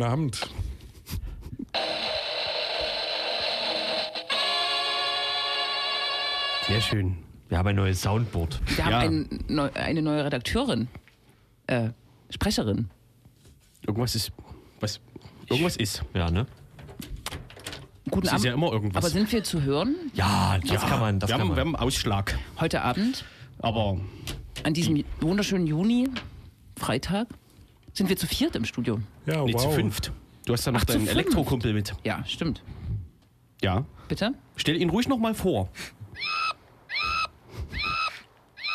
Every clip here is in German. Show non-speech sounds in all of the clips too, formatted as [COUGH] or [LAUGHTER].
Guten Abend. Sehr schön. Wir haben ein neues Soundboard. Wir haben Ja. ein, neu, eine neue Redakteurin. Äh, Sprecherin. Irgendwas ist. Was? Irgendwas ist. Ja, ne? Guten Es ist Abend. ja immer irgendwas. Aber sind wir zu hören Ja, das kann man, das wir, kann haben, man. wir haben einen Ausschlag. heute Abend, Aber an diesem wunderschönen Juni, Freitag? Sind wir zu viert im Studio? Ja, nee, wow. zu fünft. Du hast da noch Ach, deinen. Elektrokumpel mit. Ja, stimmt. Ja. Bitte? Stell ihn ruhig noch mal vor.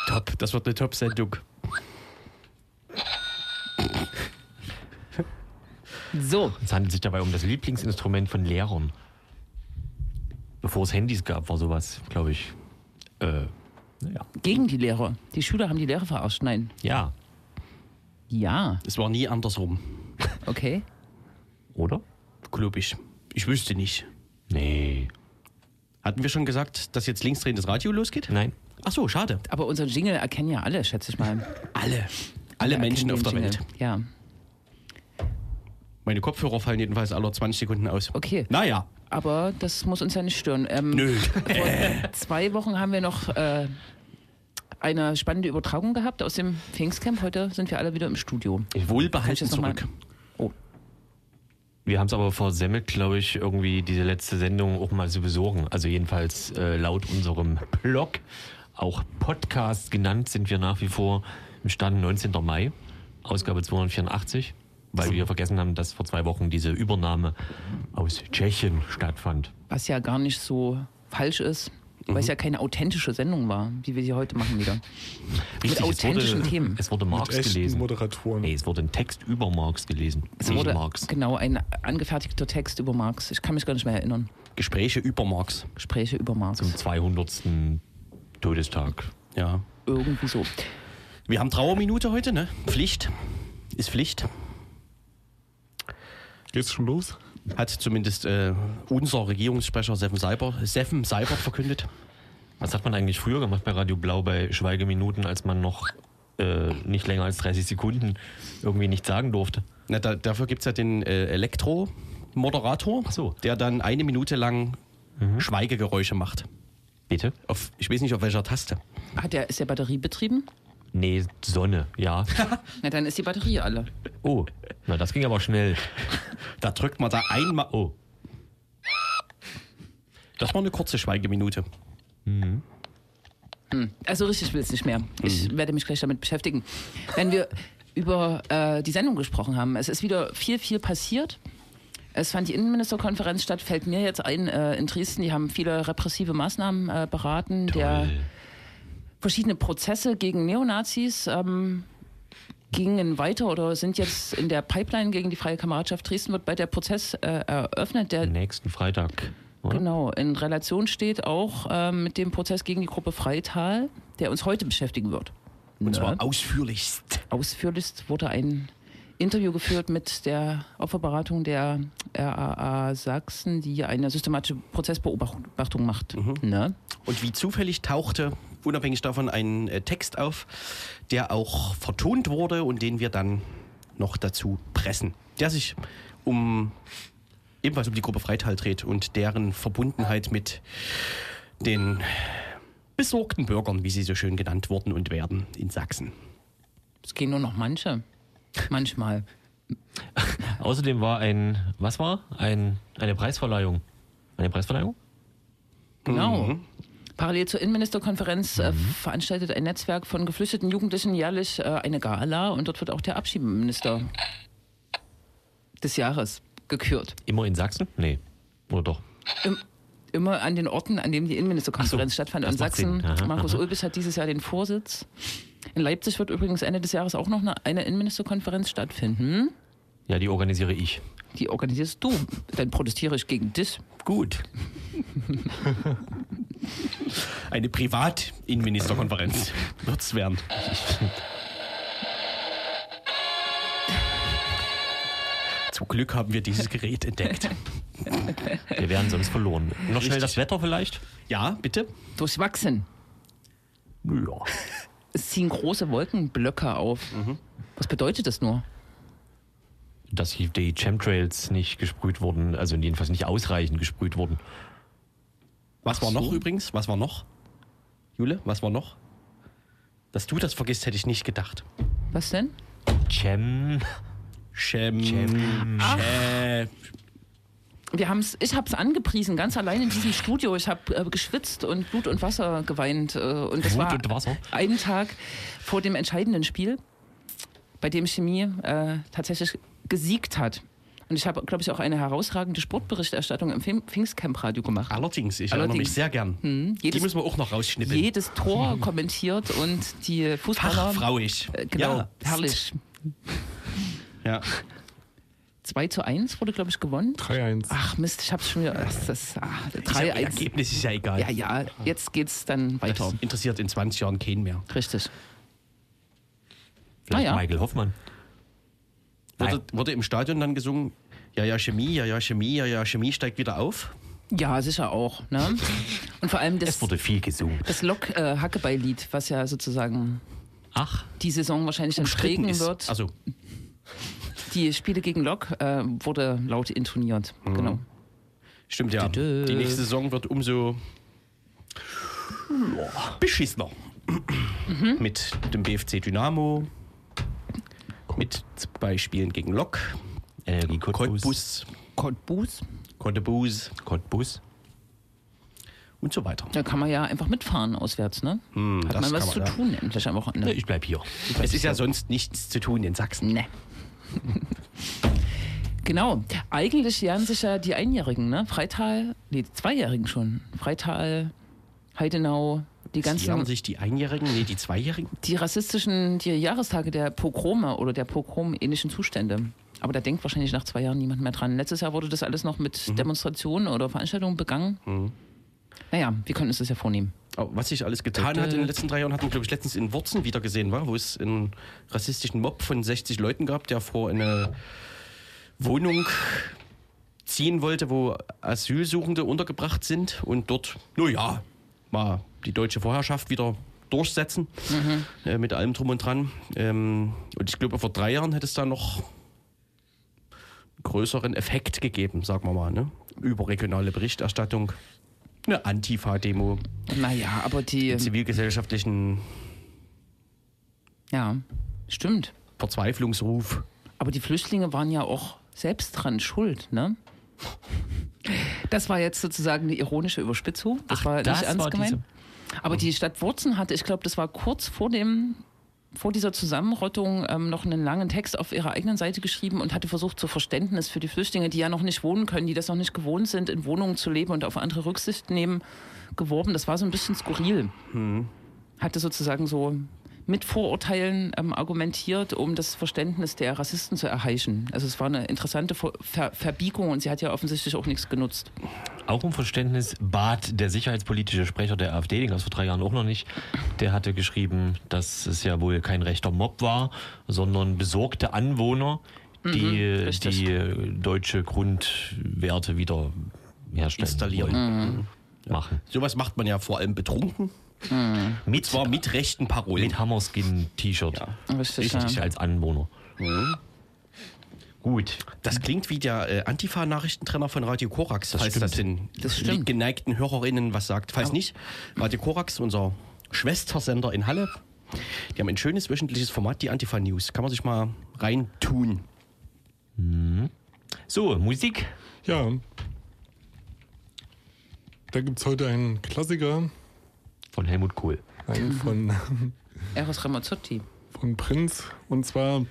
Top, das wird eine Top-Sendung. So, Es handelt sich dabei um das Lieblingsinstrument von Lehrern. Bevor es Handys gab, war sowas, glaube ich. Äh, naja. gegen die Lehrer. Die Schüler haben die Lehrer verarscht. Nein. Ja, Ja, Es war nie andersrum, okay. oder? glaube ich. Ich wüsste nicht. Nee. Hatten wir schon gesagt, dass jetzt linksdrehendes Radio losgeht? Nein. Ach so, schade. Aber unseren Jingle erkennen ja alle, schätze ich mal. Alle. Alle Menschen auf der den Welt. Jingle. Ja, Meine Kopfhörer fallen jedenfalls alle 20 Sekunden aus. okay. Naja. Aber das muss uns ja nicht stören. Ähm, Nö. Vor [LAUGHS] zwei Wochen haben wir noch äh, eine spannende Übertragung gehabt aus dem Pfingstcamp. Heute sind wir alle wieder im Studio. Wohlbehalten zurück. Oh, Wir haben es aber versemmelt, glaube ich, irgendwie diese letzte Sendung auch mal zu besorgen. Also jedenfalls äh, laut unserem Blog, auch Podcast genannt, sind wir nach wie vor im Stand 19. Mai, Ausgabe 284, weil wir vergessen haben, dass vor zwei Wochen diese Übernahme aus Tschechien stattfand. was ja gar nicht so falsch ist, weil es ja keine authentische Sendung war, wie wir sie heute machen wieder. Mit es authentischen wurde, Themen. Es wurde Mit Marx echten gelesen. Moderatoren. Nee, es wurde ein Text über Marx gelesen. Es wurde Marx. genau ein angefertigter Text über Marx. Ich kann mich gar nicht mehr erinnern. Gespräche über Marx. Gespräche über Marx. Zum 200. Todestag. Ja. Irgendwie so. Wir haben Trauerminute heute, ne? Pflicht. Ist Pflicht. Geht's schon los? Hat zumindest äh, unser Regierungssprecher Seffen Seibert, Seffen Seibert verkündet. Was hat man eigentlich früher gemacht bei Radio Blau bei Schweigeminuten, als man noch äh, nicht länger als 30 Sekunden irgendwie nichts sagen durfte? Na, da, dafür gibt es ja den äh, Elektro-Moderator, so. der dann eine Minute lang Schweigegeräusche macht. Bitte? Auf, ich weiß nicht, auf welcher Taste. Hat der, ist der batteriebetrieben? Nee, Sonne, ja. [LAUGHS] Na, dann ist die Batterie alle. Oh, na das ging aber schnell. Da drückt man da einmal. Oh. Das war eine kurze Schweigeminute. Also richtig will es nicht mehr. Ich werde mich gleich damit beschäftigen. Wenn wir über äh, die Sendung gesprochen haben, es ist wieder viel, viel passiert. Es fand die Innenministerkonferenz statt, fällt mir jetzt ein, äh, in Dresden, die haben viele repressive Maßnahmen äh, beraten. Der verschiedene Prozesse gegen Neonazis ähm, gingen weiter oder sind jetzt in der Pipeline gegen die Freie Kameradschaft Dresden, wird bald der Prozess äh, eröffnet, der Nächsten Freitag. Oder? Genau, in Relation steht auch ähm, mit dem Prozess gegen die Gruppe Freital, der uns heute beschäftigen wird. Und Ne? zwar ausführlichst. Ausführlichst wurde ein Interview geführt mit der Opferberatung der RAA Sachsen, die eine systematische Prozessbeobachtung macht. Ne? Und wie zufällig tauchte unabhängig davon ein äh, Text auf, der auch vertont wurde und den wir dann noch dazu pressen. Der sich um ebenfalls um die Gruppe Freital dreht und deren Verbundenheit mit den besorgten Bürgern, wie sie so schön genannt wurden und werden in Sachsen. Es gehen nur noch manche. Manchmal. [LAUGHS] Außerdem war ein, was war? Ein, eine Preisverleihung. Eine Preisverleihung? Genau. Parallel zur Innenministerkonferenz äh, veranstaltet ein Netzwerk von geflüchteten Jugendlichen jährlich äh, eine Gala und dort wird auch der Abschiebeminister des Jahres gekürt. Immer in Sachsen? Nee. Oder doch? Im, immer an den Orten, an denen die Innenministerkonferenz so, stattfand. In Sachsen. Aha, Markus aha. Ulbis hat dieses Jahr den Vorsitz. In Leipzig wird übrigens Ende des Jahres auch noch eine, eine Innenministerkonferenz stattfinden. Ja, die organisiere ich. Die organisierst du. Dann protestiere ich gegen dich. Gut. [LAUGHS] Eine Privat-Innenministerkonferenz wird es werden. Zum Glück haben wir dieses Gerät entdeckt. Wir wären sonst verloren. Noch schnell Richtig. das Wetter vielleicht? Ja, bitte? Durchwachsen. Ja. Es ziehen große Wolkenblöcke auf. Was bedeutet das nur? Dass die- die Chemtrails nicht gesprüht wurden, also jedenfalls nicht ausreichend gesprüht wurden. Was war Ach noch so. übrigens? Was war noch? Jule, was war noch? Dass du das vergisst, hätte ich nicht gedacht. Was denn? Chem. Chem. Chem. Chem. Wir haben's, ich habe es angepriesen, ganz allein in diesem Studio. Ich habe äh, geschwitzt und Blut und Wasser geweint. Äh, und das Blut war und Wasser? einen Tag vor dem entscheidenden Spiel, bei dem Chemie äh, tatsächlich gesiegt hat. Und ich habe, glaube ich, auch eine herausragende Sportberichterstattung im Pfing- Pfingstcamp-Radio gemacht. Allerdings, ich erinnere mich sehr gern. Hm, Die jedes, müssen wir auch noch rausschnippeln. jedes Tor kommentiert und die Fußballer. Fachfrauig. Äh, genau, Ja. herrlich. Ja. 2 zu 1 wurde, glaube ich, gewonnen. 3-1. Ach Mist, ich hab's schon wieder. Das, das, ah, Ist ja, 3-1. Ergebnis ist ja egal. Ja, ja, jetzt geht's dann Das weiter. interessiert in 20 Jahren keinen mehr. Richtig. Vielleicht Ah, ja. Michael Hoffmann. Wurde, wurde im Stadion dann gesungen, ja, ja, Chemie, ja, ja, Chemie, ja, ja, Chemie steigt wieder auf. Ja, sicher auch. Ne? Und vor allem [LAUGHS] das, Es wurde viel gesungen. das Lok-Hackebei-Lied, was ja sozusagen Ach, die Saison wahrscheinlich dann prägen wird. Also, Die Spiele gegen Lok äh, wurde laut intoniert. Mhm. Genau. stimmt ja. Dö, dö. Die nächste Saison wird umso beschissener. Mhm. Mit dem BFC Dynamo, mit zwei Spielen gegen Lok, Energie Cottbus. Cottbus, Cottbus. Cottbus und so weiter. Da kann man ja einfach mitfahren auswärts, ne? Hm, Hat das man was kann zu ja. tun endlich am Wochenende. Ich bleib hier. Es ist ja sonst nichts zu tun in Sachsen. Ne. [LAUGHS] genau. Eigentlich jähren sich ja die Einjährigen, ne? Freital, die Zweijährigen schon. Freital, Heidenau, die ganzen, sich die Einjährigen, nee, die Zweijährigen? die rassistischen, die Jahrestage der Pogrome oder der Pogrom-ähnlichen Zustände. Aber da denkt wahrscheinlich nach zwei Jahren niemand mehr dran. Letztes Jahr wurde das alles noch mit Demonstrationen oder Veranstaltungen begangen. Naja, wir können uns das ja vornehmen. Was sich alles getan hat in den letzten drei Jahren, hatten wir, glaube ich, letztens in Wurzen wieder gesehen, war, wo es einen rassistischen Mob von 60 Leuten gab, der vor eine Wohnung ziehen wollte, wo Asylsuchende untergebracht sind und dort, naja, mal die deutsche Vorherrschaft wieder durchsetzen äh, mit allem drum und dran. Ähm, und ich glaube, vor drei Jahren hätte es da noch einen größeren Effekt gegeben, sagen wir mal, ne? überregionale Berichterstattung, eine Antifa-Demo, Naja, aber die, den zivilgesellschaftlichen ja, stimmt. Verzweiflungsruf. Aber die Flüchtlinge waren ja auch selbst dran schuld, ne? Das war jetzt sozusagen eine ironische Überspitzung. Das Ach, war das nicht ernst war gemeint. Aber die Stadt Wurzen hatte, ich glaube, das war kurz vor dem vor dieser Zusammenrottung ähm, noch einen langen Text auf ihrer eigenen Seite geschrieben und hatte versucht, zur Verständnis für die Flüchtlinge, die ja noch nicht wohnen können, die das noch nicht gewohnt sind, in Wohnungen zu leben und auf andere Rücksicht nehmen, geworben. Das war so ein bisschen skurril. Hatte sozusagen so mit Vorurteilen ähm, argumentiert, um das Verständnis der Rassisten zu erheischen. Also es war eine interessante Ver Ver Verbiegung und sie hat ja offensichtlich auch nichts genutzt. Auch um Verständnis bat der sicherheitspolitische Sprecher der AfD, den gab es vor drei Jahren auch noch nicht, der hatte geschrieben, dass es ja wohl kein rechter Mob war, sondern besorgte Anwohner, die richtig. die äh, deutsche Grundwerte wieder herstellen Installieren. wollen. Machen. Sowas macht man ja vor allem betrunken. Mit, Zwar mit rechten Parolen. mit Hammerskin-T-Shirt. Richtig, Richtig ja. als Anwohner. Gut. Das klingt wie der äh, Antifa-Nachrichtentrenner von Radio Korax, falls stimmt. das den Das stimmt. geneigten Hörerinnen was sagt. Falls nicht, Radio Korax, unser Schwestersender in Halle, die haben ein schönes wöchentliches Format, die Antifa News. Kann man sich mal reintun. So, Musik. Ja. Da gibt es heute einen Klassiker, Von Helmut Kohl. einen von, [LAUGHS] Eros Ramazzotti. von Prinz. Und zwar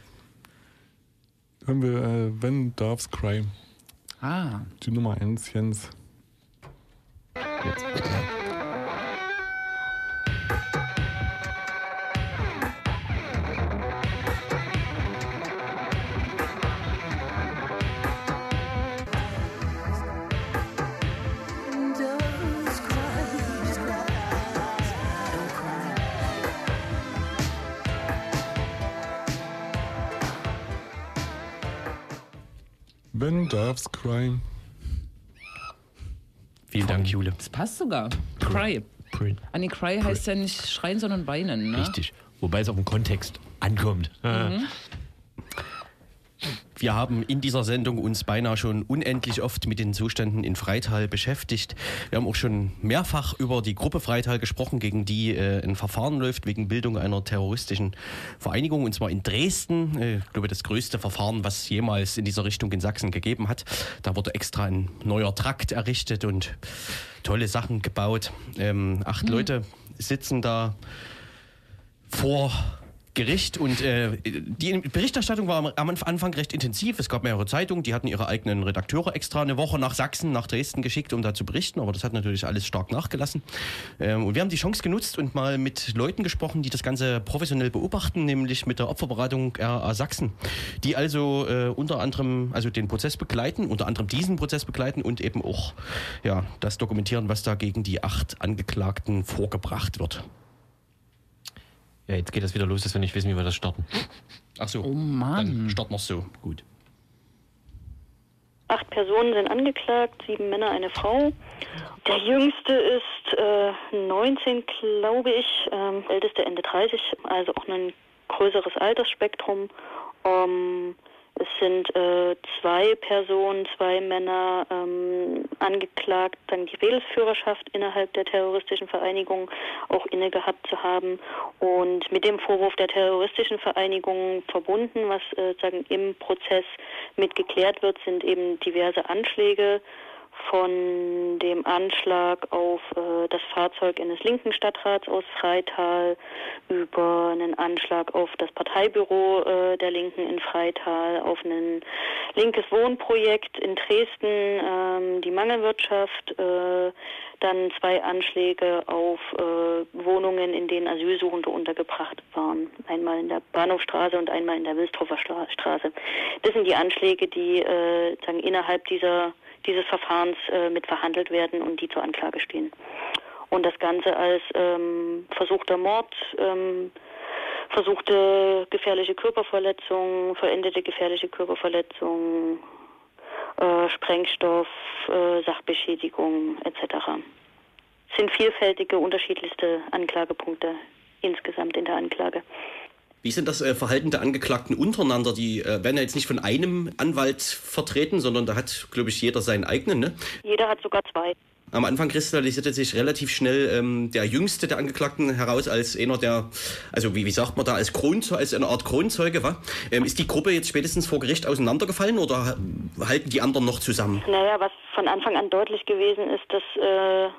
hören wir äh, When Doves Cry. Ah, Die Nummer 1, Jens. Doves When Doves Cry. Vielen Dank, Jule. das passt sogar. Cry. Prin. Ah, nee, Cry heißt ja nicht schreien, sondern weinen, ne? Richtig. Wobei es auf den Kontext ankommt. Mhm. Wir haben in dieser Sendung uns beinahe schon unendlich oft mit den Zuständen in Freital beschäftigt. Wir haben auch schon mehrfach über die Gruppe Freital gesprochen, gegen die äh, ein Verfahren läuft wegen Bildung einer terroristischen Vereinigung, und zwar in Dresden. Äh, ich glaube, das größte Verfahren, was jemals in dieser Richtung in Sachsen gegeben hat. Da wurde extra ein neuer Trakt errichtet und tolle Sachen gebaut. Ähm, acht mhm. Leute sitzen da vor Gericht und äh, die Berichterstattung war am Anfang recht intensiv. Es gab mehrere Zeitungen, die hatten ihre eigenen Redakteure extra eine Woche nach Sachsen, nach Dresden geschickt, um da zu berichten, aber das hat natürlich alles stark nachgelassen. Ähm, und wir haben die Chance genutzt und mal mit Leuten gesprochen, die das Ganze professionell beobachten, nämlich mit der Opferberatung RA Sachsen, die also äh, unter anderem also den Prozess begleiten, unter anderem diesen Prozess begleiten und eben auch ja, das dokumentieren, was da gegen die acht Angeklagten vorgebracht wird. Ja, jetzt geht das wieder los, dass wir nicht wissen, wie wir das starten. Ach so. Oh Mann. Dann starten wir so. Gut. Acht Personen sind angeklagt, sieben Männer, eine Frau. Der jüngste ist äh, 19, glaube ich, ähm, älteste Ende 30, also auch ein größeres Altersspektrum. Ähm, es sind äh, zwei Personen, zwei Männer ähm, angeklagt, dann die Redelsführerschaft innerhalb der terroristischen Vereinigung auch inne gehabt zu haben und mit dem Vorwurf der terroristischen Vereinigung verbunden, was äh, sagen im Prozess mit geklärt wird, sind eben diverse Anschläge von dem Anschlag auf äh, das Fahrzeug eines linken Stadtrats aus Freital über einen Anschlag auf das Parteibüro äh, der Linken in Freital, auf ein linkes Wohnprojekt in Dresden, ähm, die Mangelwirtschaft, äh, dann zwei Anschläge auf äh, Wohnungen, in denen Asylsuchende untergebracht waren. Einmal in der Bahnhofstraße und einmal in der Wilstroffer Straße. Das sind die Anschläge, die äh, sagen, innerhalb dieser dieses Verfahrens äh, mit verhandelt werden und die zur Anklage stehen. Und das Ganze als ähm, versuchter Mord, ähm, versuchte gefährliche Körperverletzung, verendete gefährliche Körperverletzung, äh, Sprengstoff, äh, Sachbeschädigung etc. Es sind vielfältige, unterschiedlichste Anklagepunkte insgesamt in der Anklage. Wie sind das äh, Verhalten der Angeklagten untereinander? Die äh, werden ja jetzt nicht von einem Anwalt vertreten, sondern da hat, glaube ich, jeder seinen eigenen, ne? Jeder hat sogar zwei. Am Anfang kristallisierte sich relativ schnell ähm, der jüngste der Angeklagten heraus als einer der, also wie, wie sagt man da, als Kronzeuge, als eine Art Kronzeuge war. Ähm, ist die Gruppe jetzt spätestens vor Gericht auseinandergefallen oder halten die anderen noch zusammen? Naja, was von Anfang an deutlich gewesen ist, dass äh äh,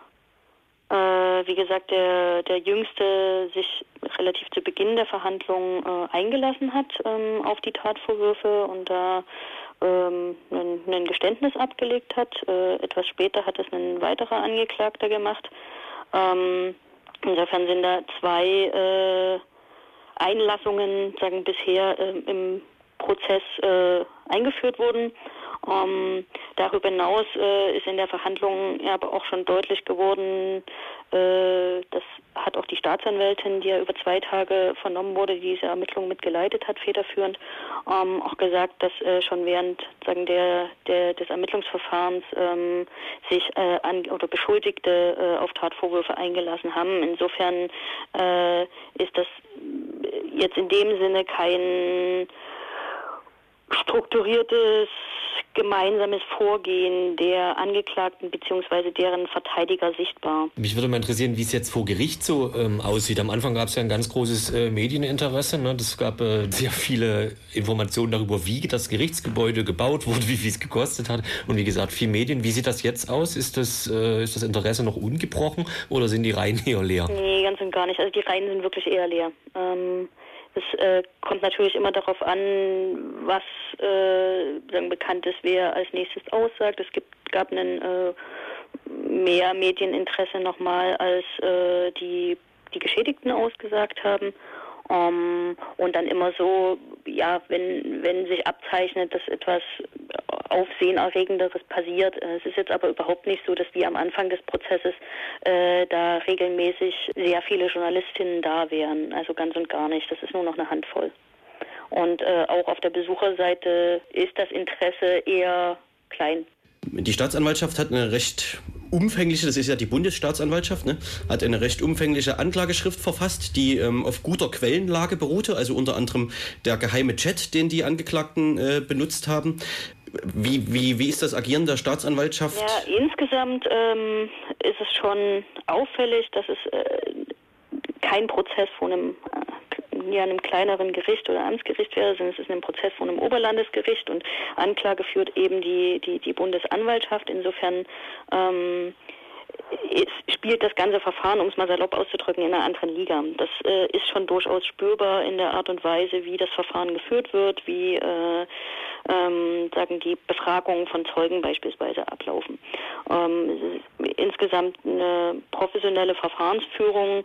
wie gesagt, der, der Jüngste sich relativ zu Beginn der Verhandlungen äh, eingelassen hat ähm, auf die Tatvorwürfe und da ähm, ein, Geständnis abgelegt hat. Äh, etwas später hat es ein weiterer Angeklagter gemacht. Ähm, insofern sind da zwei äh, Einlassungen sagen bisher äh, im Prozess äh, eingeführt worden. Ähm, darüber hinaus äh, ist in der Verhandlung aber auch schon deutlich geworden, äh, das hat auch die Staatsanwältin, die ja über zwei Tage vernommen wurde, die diese Ermittlungen mitgeleitet hat, federführend, ähm, auch gesagt, dass äh, schon während sagen der, der des Ermittlungsverfahrens ähm, sich äh, an oder Beschuldigte äh, auf Tatvorwürfe eingelassen haben. Insofern äh, ist das jetzt in dem Sinne kein strukturiertes gemeinsames Vorgehen der Angeklagten bzw. deren Verteidiger sichtbar. Mich würde mal interessieren, wie es jetzt vor Gericht so ähm, aussieht. Am Anfang gab es ja ein ganz großes äh, Medieninteresse. Ne? Es gab äh, sehr viele Informationen darüber, wie das Gerichtsgebäude gebaut wurde, wie viel es gekostet hat. Und wie gesagt, viel Medien. Wie sieht das jetzt aus? Ist das, äh, ist das Interesse noch ungebrochen oder sind die Reihen eher leer? Nee, ganz und gar nicht. Also die Reihen sind wirklich eher leer. Ähm es äh, kommt natürlich immer darauf an, was äh, sagen, bekannt ist, wer als nächstes aussagt. Es gibt, gab einen äh, mehr Medieninteresse nochmal, als äh, die, die Geschädigten ausgesagt haben. Ähm, und dann immer so, ja, wenn, wenn sich abzeichnet, dass etwas Aufsehenerregenderes passiert. Es ist jetzt aber überhaupt nicht so, dass wie am Anfang des Prozesses äh, da regelmäßig sehr viele Journalistinnen da wären. Also ganz und gar nicht. Das ist nur noch eine Handvoll. Und äh, auch auf der Besucherseite ist das Interesse eher klein. Die Staatsanwaltschaft hat eine recht umfängliche, das ist ja die Bundesstaatsanwaltschaft, ne, hat eine recht umfängliche Anklageschrift verfasst, die ähm, auf guter Quellenlage beruhte, also unter anderem der geheime Chat, den die Angeklagten äh, benutzt haben. Wie, wie, wie ist das Agieren der Staatsanwaltschaft? Ja, insgesamt ähm, ist es schon auffällig, dass es äh, kein Prozess von einem, äh, ja, einem kleineren Gericht oder Amtsgericht wäre, sondern es ist ein Prozess von einem Oberlandesgericht und Anklage führt eben die, die, die Bundesanwaltschaft. Insofern ähm, spielt das ganze Verfahren, um es mal salopp auszudrücken, in einer anderen Liga. Das äh, ist schon durchaus spürbar in der Art und Weise, wie das Verfahren geführt wird, wie äh, ähm, sagen die Befragungen von Zeugen beispielsweise ablaufen. Ähm, insgesamt eine professionelle Verfahrensführung,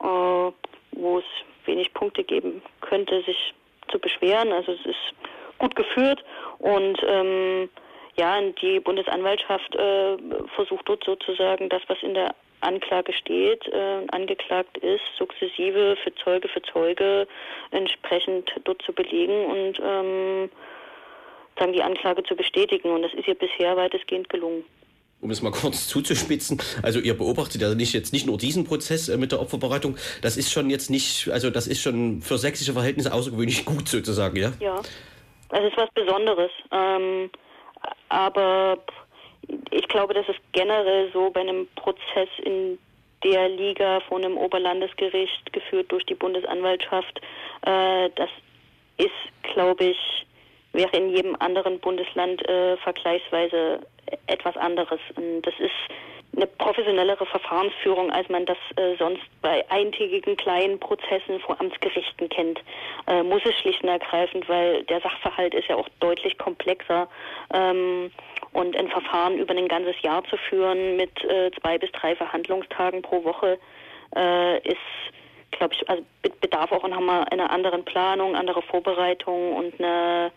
äh, wo es wenig Punkte geben könnte, sich zu beschweren. Also es ist gut geführt und ähm, ja, die Bundesanwaltschaft äh, versucht dort sozusagen das, was in der Anklage steht, äh, angeklagt ist, sukzessive für Zeuge für Zeuge entsprechend dort zu belegen und ähm, sagen die Anklage zu bestätigen. Und das ist ihr bisher weitestgehend gelungen um es mal [LAUGHS] kurz zuzuspitzen, also ihr beobachtet ja nicht jetzt nicht nur diesen Prozess äh, mit der Opferbereitung, das ist schon jetzt nicht, also das ist schon für sächsische Verhältnisse außergewöhnlich [LAUGHS] gut sozusagen, ja? Ja, das ist was Besonderes. Ähm, aber ich glaube, das ist generell so bei einem Prozess in der Liga von einem Oberlandesgericht geführt durch die Bundesanwaltschaft. Äh, das ist, glaube ich, wäre in jedem anderen Bundesland äh, vergleichsweise etwas anderes. Und das ist eine professionellere Verfahrensführung, als man das äh, sonst bei eintägigen kleinen Prozessen vor Amtsgerichten kennt. Äh, muss es schlicht und ergreifend, weil der Sachverhalt ist ja auch deutlich komplexer. Ähm, und ein Verfahren über ein ganzes Jahr zu führen mit äh, zwei bis drei Verhandlungstagen pro Woche äh, ist, glaube ich, also bedarf auch nochmal einer anderen Planung, anderer Vorbereitung und eine,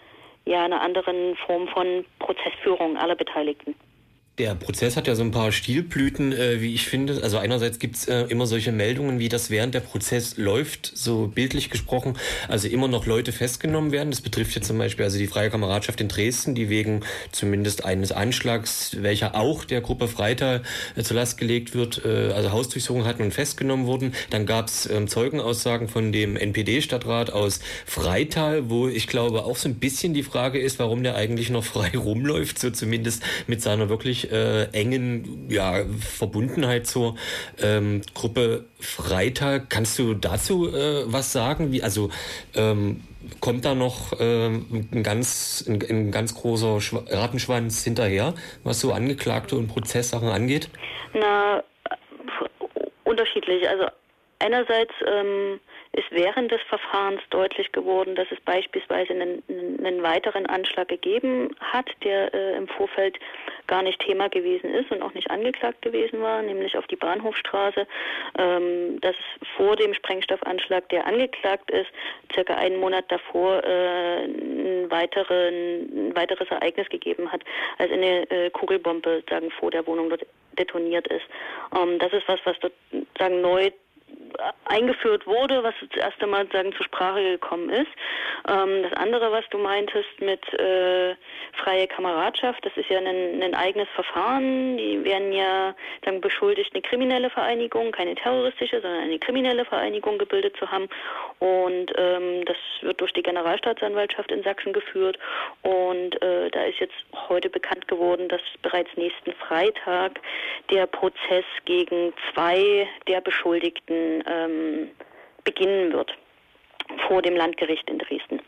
ja, einer anderen Form von Prozessführung aller Beteiligten. Der Prozess hat ja so ein paar Stilblüten, äh, wie ich finde. Also einerseits gibt's äh, immer solche Meldungen, wie das während der Prozess läuft, so bildlich gesprochen, also immer noch Leute festgenommen werden. Das betrifft jetzt zum Beispiel also die Freie Kameradschaft in Dresden, die wegen zumindest eines Anschlags, welcher auch der Gruppe Freital äh, zur Last gelegt wird, äh, also Hausdurchsuchung hatten und festgenommen wurden. Dann gab's ähm, Zeugenaussagen von dem NPD-Stadtrat aus Freital, wo ich glaube auch so ein bisschen die Frage ist, warum der eigentlich noch frei [LAUGHS] rumläuft, so zumindest mit seiner wirklich äh, engen ja, Verbundenheit zur ähm, Gruppe Freitag. Kannst du dazu äh, was sagen? Wie, also ähm, kommt da noch ähm, ein, ganz, ein, ein ganz großer Schw Rattenschwanz hinterher, was so Angeklagte und Prozesssachen angeht? Na, unterschiedlich. Also einerseits ähm, ist während des Verfahrens deutlich geworden, dass es beispielsweise einen, einen weiteren Anschlag gegeben hat, der äh, im Vorfeld gar nicht Thema gewesen ist und auch nicht angeklagt gewesen war, nämlich auf die Bahnhofstraße, ähm, dass vor dem Sprengstoffanschlag, der angeklagt ist, circa einen Monat davor äh, ein, weiteren, ein weiteres Ereignis gegeben hat, als eine äh, Kugelbombe sagen vor der Wohnung dort detoniert ist. Ähm, das ist was, was dort sagen neu eingeführt wurde, was das erste Mal sagen zur Sprache gekommen ist. Ähm, das andere, was du meintest mit äh, freie Kameradschaft, das ist ja ein, ein eigenes Verfahren. Die werden ja sagen beschuldigt, eine kriminelle Vereinigung, keine terroristische, sondern eine kriminelle Vereinigung gebildet zu haben. Und ähm, das wird durch die Generalstaatsanwaltschaft in Sachsen geführt. Und äh, da ist jetzt heute bekannt geworden, dass bereits nächsten Freitag der Prozess gegen zwei der Beschuldigten ähm, beginnen wird vor dem Landgericht in Dresden.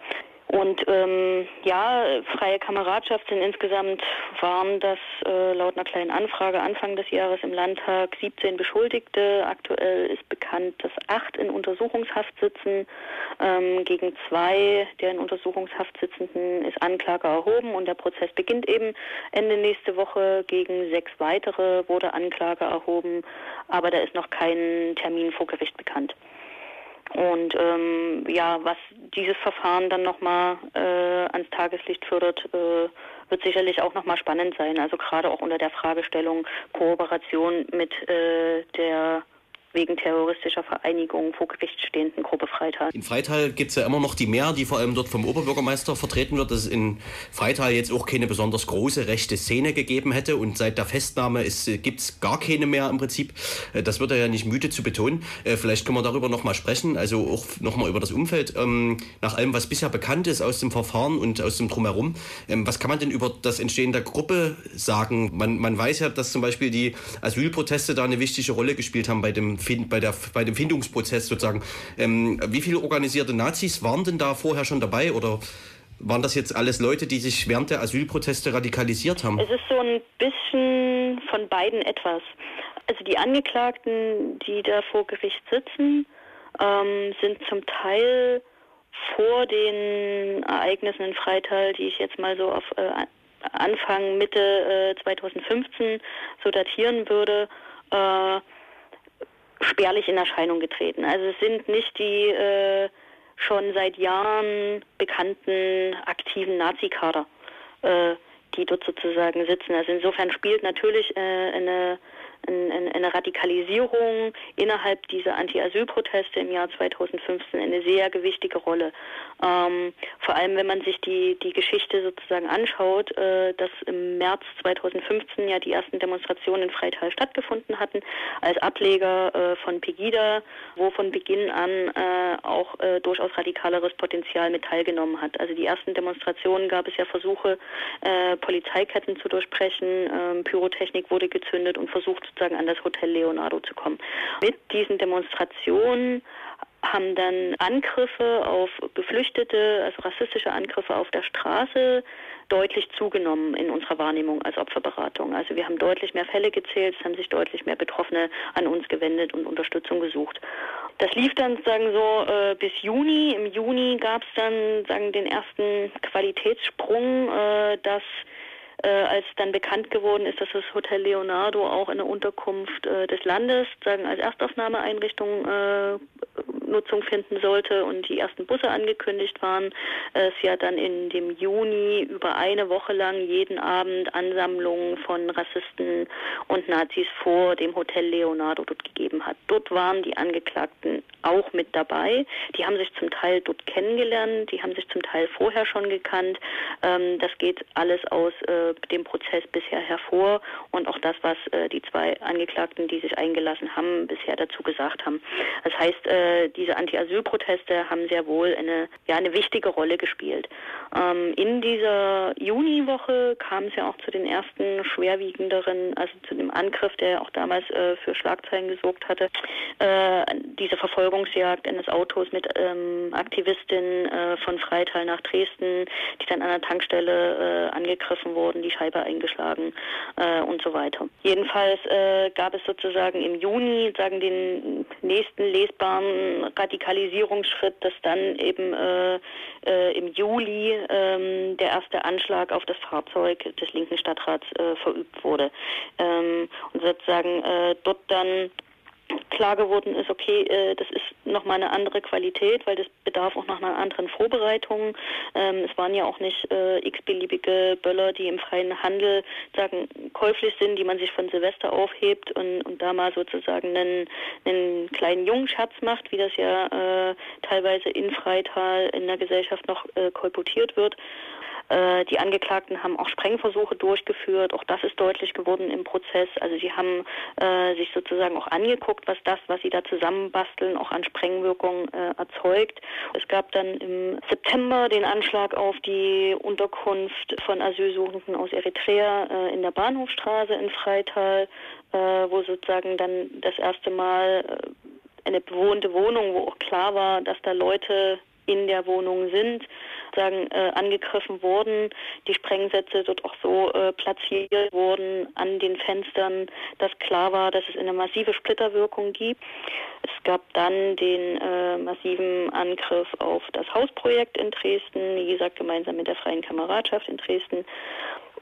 Und ähm, ja, freie Kameradschaft sind insgesamt waren das äh, laut einer kleinen Anfrage Anfang des Jahres im Landtag 17 Beschuldigte. Aktuell ist bekannt, dass acht in Untersuchungshaft sitzen. Ähm, gegen zwei der in Untersuchungshaft sitzenden ist Anklage erhoben und der Prozess beginnt eben Ende nächste Woche. Gegen sechs weitere wurde Anklage erhoben, aber da ist noch kein Termin vor Gericht bekannt. Und ähm, ja, was dieses Verfahren dann nochmal äh, ans Tageslicht fördert, äh, wird sicherlich auch nochmal spannend sein. Also gerade auch unter der Fragestellung Kooperation mit äh, der wegen terroristischer Vereinigung vor Gericht stehenden Gruppe Freital. In Freital gibt es ja immer noch die Mehr, die vor allem dort vom Oberbürgermeister vertreten wird, dass es in Freital jetzt auch keine besonders große rechte Szene gegeben hätte und seit der Festnahme gibt es gar keine mehr im Prinzip. Äh, das wird er ja nicht müde zu betonen. Äh, vielleicht können wir darüber nochmal sprechen, also auch nochmal über das Umfeld. Ähm, nach allem, was bisher bekannt ist aus dem Verfahren und aus dem Drumherum, ähm, was kann man denn über das Entstehen der Gruppe sagen? Man, man weiß ja, dass zum Beispiel die Asylproteste da eine wichtige Rolle gespielt haben bei dem, bei der, bei dem Findungsprozess sozusagen. Ähm, wie viele organisierte Nazis waren denn da vorher schon dabei oder waren das jetzt alles Leute, die sich während der Asylproteste radikalisiert haben? Es ist so ein bisschen von beiden etwas. Also die Angeklagten, die da vor Gericht sitzen, ähm, sind zum Teil vor den Ereignissen in Freital, die ich jetzt mal so auf äh, Anfang, Mitte äh, 2015 so datieren würde, äh, spärlich in Erscheinung getreten. Also es sind nicht die äh, schon seit Jahren bekannten aktiven Nazi-Kader, äh, die dort sozusagen sitzen. Also insofern spielt natürlich äh, eine eine Radikalisierung innerhalb dieser Anti-Asyl-Proteste im Jahr 2015 eine sehr gewichtige Rolle. Ähm, vor allem, wenn man sich die, die Geschichte sozusagen anschaut, äh, dass im März 2015 ja die ersten Demonstrationen in Freital stattgefunden hatten, als Ableger äh, von Pegida, wo von Beginn an äh, auch äh, durchaus radikaleres Potenzial mit teilgenommen hat. Also die ersten Demonstrationen gab es ja Versuche, äh, Polizeiketten zu durchbrechen, ähm, Pyrotechnik wurde gezündet und versucht sozusagen an das Hotel Leonardo zu kommen. Mit diesen Demonstrationen haben dann Angriffe auf Geflüchtete, also rassistische Angriffe auf der Straße deutlich zugenommen in unserer Wahrnehmung als Opferberatung. Also wir haben deutlich mehr Fälle gezählt, es haben sich deutlich mehr Betroffene an uns gewendet und Unterstützung gesucht. Das lief dann sagen so äh, bis Juni. Im Juni gab es dann sagen den ersten Qualitätssprung, äh, dass äh, als dann bekannt geworden ist, dass das Hotel Leonardo auch eine Unterkunft äh, des Landes, sagen als Erstaufnahmeeinrichtung äh, Nutzung finden sollte und die ersten Busse angekündigt waren, es ja dann in dem Juni über eine Woche lang jeden Abend Ansammlungen von Rassisten und Nazis vor dem Hotel Leonardo dort gegeben hat. Dort waren die Angeklagten auch mit dabei. Die haben sich zum Teil dort kennengelernt, die haben sich zum Teil vorher schon gekannt. Ähm, das geht alles aus äh, dem Prozess bisher hervor und auch das, was äh, die zwei Angeklagten, die sich eingelassen haben, bisher dazu gesagt haben. Das heißt, äh, diese Anti-Asyl-Proteste haben sehr wohl eine, ja, eine wichtige Rolle gespielt. Ähm, in dieser Juniwoche kam es ja auch zu den ersten schwerwiegenderen, also zu dem Angriff, der auch damals äh, für Schlagzeilen gesorgt hatte. Äh, diese Verfolgungsjagd eines Autos mit ähm, Aktivistinnen äh, von Freital nach Dresden, die dann an der Tankstelle äh, angegriffen wurden, die Scheibe eingeschlagen äh, und so weiter. Jedenfalls äh, gab es sozusagen im Juni sagen den nächsten lesbaren Radikalisierungsschritt, dass dann eben äh, äh, im Juli äh, der erste Anschlag auf das Fahrzeug des linken Stadtrats äh, verübt wurde. Ähm, und sozusagen äh, dort dann klar geworden ist, okay, äh, das ist nochmal eine andere Qualität, weil das bedarf auch nach einer anderen Vorbereitung. Ähm, es waren ja auch nicht äh, x-beliebige Böller, die im freien Handel sagen käuflich sind, die man sich von Silvester aufhebt und, und da mal sozusagen einen, einen kleinen Jungschatz macht, wie das ja äh, teilweise in Freital in der Gesellschaft noch äh, kolportiert wird. Äh, die Angeklagten haben auch Sprengversuche durchgeführt. Auch das ist deutlich geworden im Prozess. Also sie haben äh, sich sozusagen auch angeguckt, was das, was sie da zusammenbasteln, auch an Sprengwirkung äh, erzeugt. Es gab dann im September den Anschlag auf die Unterkunft von Asylsuchenden aus Eritrea äh, in der Bahnhofstraße in Freital, äh, wo sozusagen dann das erste Mal äh, eine bewohnte Wohnung, wo auch klar war, dass da Leute in der Wohnung sind, sagen, äh, angegriffen wurden, die Sprengsätze dort auch so äh, platziert wurden an den Fenstern, dass klar war, dass es eine massive Splitterwirkung gibt. Es gab dann den äh, massiven Angriff auf das Hausprojekt in Dresden, wie gesagt, gemeinsam mit der Freien Kameradschaft in Dresden.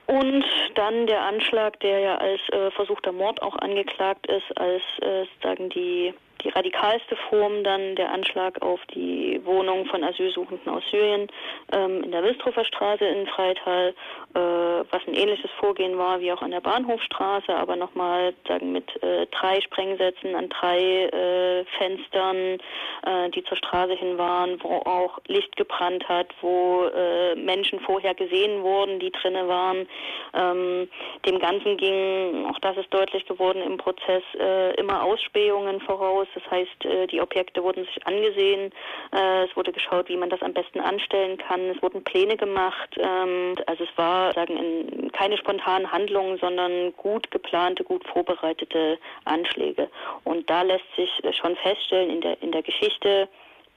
Und dann der Anschlag, der ja als äh, versuchter Mord auch angeklagt ist, als äh, sagen die die radikalste Form dann der Anschlag auf die Wohnung von Asylsuchenden aus Syrien ähm, in der Wilstrofer Straße in Freital, äh, was ein ähnliches Vorgehen war wie auch an der Bahnhofstraße, aber nochmal sagen mit äh, drei Sprengsätzen an drei äh, Fenstern, äh, die zur Straße hin waren, wo auch Licht gebrannt hat, wo äh, Menschen vorher gesehen wurden, die drinnen waren. Ähm, dem Ganzen ging, auch das ist deutlich geworden im Prozess, äh, immer Ausspähungen voraus. Das heißt, äh, die Objekte wurden sich angesehen, äh, es wurde geschaut, wie man das am besten anstellen kann, es wurden Pläne gemacht. Ähm, also es war sagen in, keine spontanen Handlungen, sondern gut geplante, gut vorbereitete Anschläge. Und da lässt sich schon feststellen in der in der Geschichte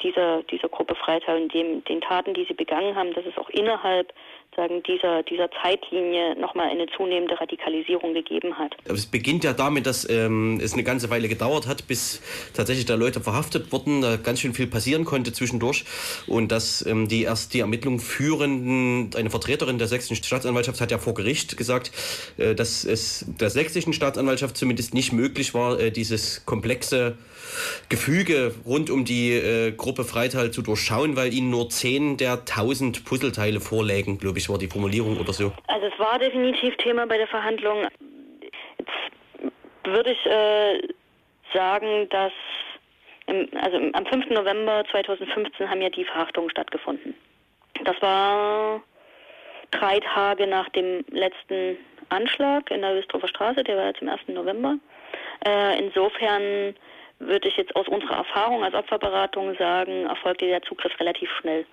dieser, dieser Gruppe Freital und dem, den Taten, die sie begangen haben, dass es auch innerhalb sagen, dieser, dieser Zeitlinie nochmal eine zunehmende Radikalisierung gegeben hat. Es beginnt ja damit, dass ähm, es eine ganze Weile gedauert hat, bis tatsächlich da Leute verhaftet wurden, da ganz schön viel passieren konnte zwischendurch und dass ähm, die erst die Ermittlungen führenden, eine Vertreterin der sächsischen Staatsanwaltschaft hat ja vor Gericht gesagt, äh, dass es der sächsischen Staatsanwaltschaft zumindest nicht möglich war, äh, dieses komplexe Gefüge rund um die äh, Gruppe Freital zu durchschauen, weil ihnen nur zehn der tausend Puzzleteile vorlägen, glaube ich, war die Formulierung oder so. Also es war definitiv Thema bei der Verhandlung. Jetzt würde ich äh, sagen, dass im, also am 5. November 2015 haben ja die Verhaftungen stattgefunden. Das war drei Tage nach dem letzten Anschlag in der Wilstrofer Straße, der war ja zum 1. November. Äh, insofern würde ich jetzt aus unserer Erfahrung als Opferberatung sagen, erfolgte der Zugriff relativ schnell.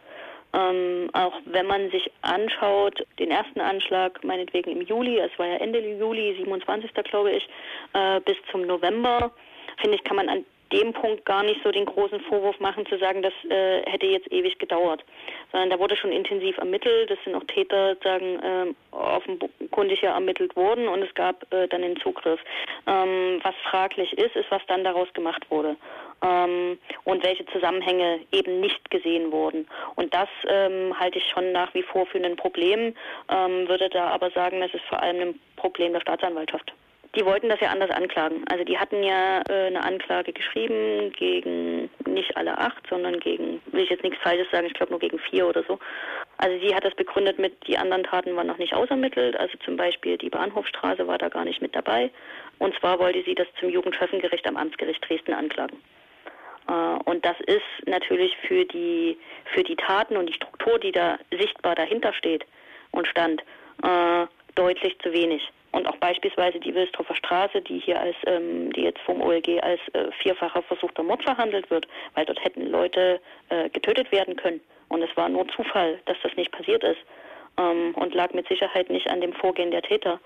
Ähm, auch wenn man sich anschaut, den ersten Anschlag, meinetwegen im Juli, es war ja Ende Juli, 27. glaube ich, äh, bis zum November, finde ich, kann man an dem Punkt gar nicht so den großen Vorwurf machen, zu sagen, das äh, hätte jetzt ewig gedauert. Sondern da wurde schon intensiv ermittelt, es sind auch Täter sagen, äh, offenkundig ja ermittelt worden und es gab äh, dann den Zugriff. Ähm, was fraglich ist, ist, was dann daraus gemacht wurde. Ähm, und welche Zusammenhänge eben nicht gesehen wurden. Und das ähm, halte ich schon nach wie vor für ein Problem, ähm, würde da aber sagen, das ist vor allem ein Problem der Staatsanwaltschaft die wollten das ja anders anklagen. Also die hatten ja äh, eine Anklage geschrieben gegen nicht alle acht, sondern gegen, will ich jetzt nichts Falsches sagen, ich glaube nur gegen vier oder so. Also sie hat das begründet mit, die anderen Taten waren noch nicht ausermittelt, also zum Beispiel die Bahnhofstraße war da gar nicht mit dabei. Und zwar wollte sie das zum Jugendschöffengericht am Amtsgericht Dresden anklagen. Äh, und das ist natürlich für die, für die Taten und die Struktur, die da sichtbar dahinter steht und stand, äh, deutlich zu wenig und auch beispielsweise die Wilstroffer Straße, die hier als, ähm, die jetzt vom OLG als äh, vierfacher versuchter Mord verhandelt wird, weil dort hätten Leute äh, getötet werden können. Und es war nur Zufall, dass das nicht passiert ist ähm, und lag mit Sicherheit nicht an dem Vorgehen der Täter.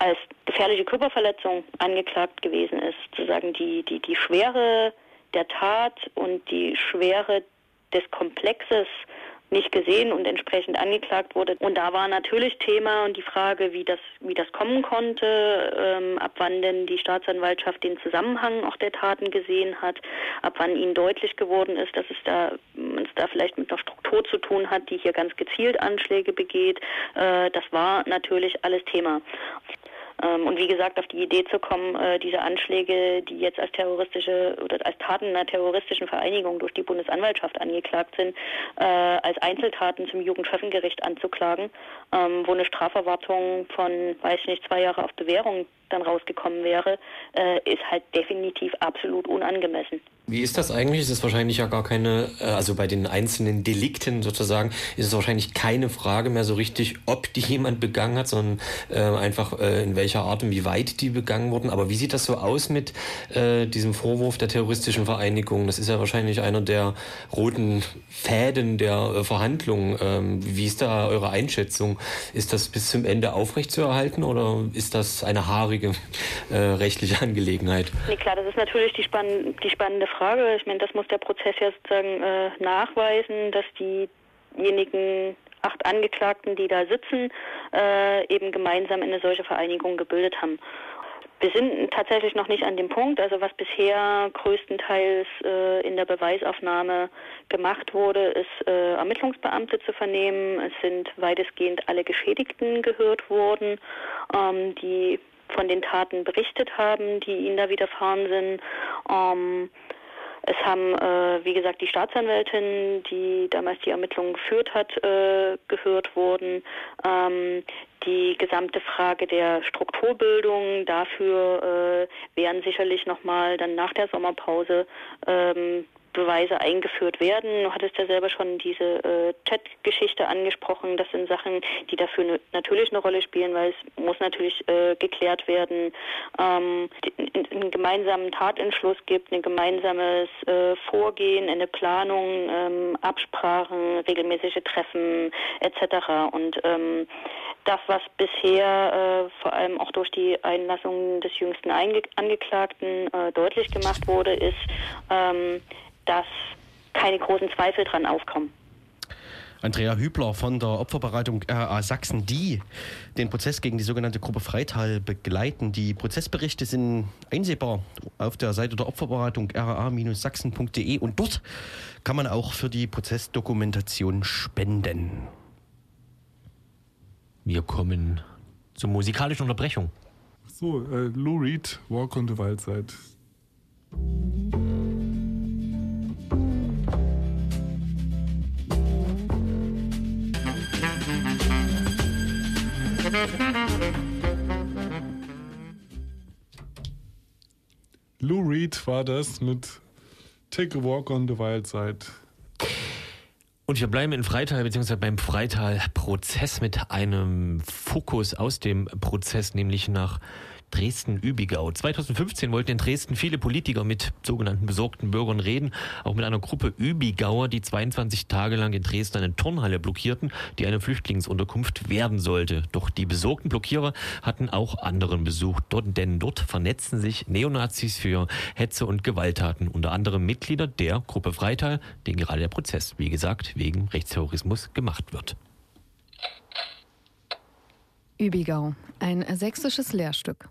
Als gefährliche Körperverletzung angeklagt gewesen ist, sozusagen die, die, die Schwere der Tat und die Schwere des Komplexes nicht gesehen und entsprechend angeklagt wurde. Und da war natürlich Thema und die Frage, wie das, wie das kommen konnte, ähm, ab wann denn die Staatsanwaltschaft den Zusammenhang auch der Taten gesehen hat, ab wann ihnen deutlich geworden ist, dass es da, es da vielleicht mit einer Struktur zu tun hat, die hier ganz gezielt Anschläge begeht. Äh, das war natürlich alles Thema. Ähm, und wie gesagt, auf die Idee zu kommen, äh, diese Anschläge, die jetzt als terroristische oder als Taten einer terroristischen Vereinigung durch die Bundesanwaltschaft angeklagt sind, äh, als Einzeltaten zum Jugendschöffengericht anzuklagen, ähm, wo eine Straferwartung von, weiß ich nicht, zwei Jahre auf Bewährung dann rausgekommen wäre, äh, ist halt definitiv absolut unangemessen. Wie ist das eigentlich? Es ist wahrscheinlich ja gar keine, äh, also bei den einzelnen Delikten sozusagen, ist es wahrscheinlich keine Frage mehr so richtig, ob die jemand begangen hat, sondern äh, einfach äh, in welcher Art und wie weit die begangen wurden. Aber wie sieht das so aus mit äh, diesem Vorwurf der terroristischen Vereinigung? Das ist ja wahrscheinlich einer der roten Fäden der äh, Verhandlungen. Ähm, wie ist da eure Einschätzung? Ist das bis zum Ende aufrechtzuerhalten oder ist das eine haarige äh, rechtliche Angelegenheit? Nee, klar, das ist natürlich die, spann die spannende Frage. Ich meine, das muss der Prozess ja sozusagen äh, nachweisen, dass diejenigen acht Angeklagten, die da sitzen, äh, eben gemeinsam eine solche Vereinigung gebildet haben. Wir sind tatsächlich noch nicht an dem Punkt, also was bisher größtenteils äh, in der Beweisaufnahme gemacht wurde, ist äh, Ermittlungsbeamte zu vernehmen. Es sind weitestgehend alle Geschädigten gehört worden, ähm, die von den Taten berichtet haben, die ihnen da widerfahren sind. Ähm, es haben, äh, wie gesagt, die Staatsanwältin, die damals die Ermittlungen geführt hat, äh, gehört worden. Ähm, die gesamte Frage der Strukturbildung dafür äh, werden sicherlich nochmal dann nach der Sommerpause ähm, Beweise eingeführt werden. Du hattest ja selber schon diese äh, Chat-Geschichte angesprochen. Das sind Sachen, die dafür natürlich eine Rolle spielen, weil es muss natürlich äh, geklärt werden. Ähm, einen gemeinsamen Tatentschluss gibt, ein gemeinsames äh, Vorgehen, eine Planung, ähm, Absprachen, regelmäßige Treffen etc. Und ähm, das, was bisher äh, vor allem auch durch die Einlassung des jüngsten Einge Angeklagten äh, deutlich gemacht wurde, ist, ähm, dass keine großen Zweifel dran aufkommen. Andrea Hübler von der Opferberatung RA Sachsen, die den Prozess gegen die sogenannte Gruppe Freital begleiten. Die Prozessberichte sind einsehbar auf der Seite der Opferberatung raa-sachsen.de und dort kann man auch für die Prozessdokumentation spenden. Wir kommen zur musikalischen Unterbrechung. So, äh, Lou Reed, Walk on the Wild Side. Lou Reed war das mit Take a Walk on the Wild Side. Und wir bleiben in Freital, beziehungsweise beim Freital-Prozess mit einem Fokus aus dem Prozess, nämlich nach Dresden-Übigau. 2015 wollten in Dresden viele Politiker mit sogenannten besorgten Bürgern reden, auch mit einer Gruppe Übigauer, die 22 Tage lang in Dresden eine Turnhalle blockierten, die eine Flüchtlingsunterkunft werden sollte. Doch die besorgten Blockierer hatten auch anderen besucht, dort, denn dort vernetzen sich Neonazis für Hetze und Gewalttaten, unter anderem Mitglieder der Gruppe Freital, denen gerade der Prozess, wie gesagt, wegen Rechtsterrorismus gemacht wird. Übigau, ein sächsisches Lehrstück.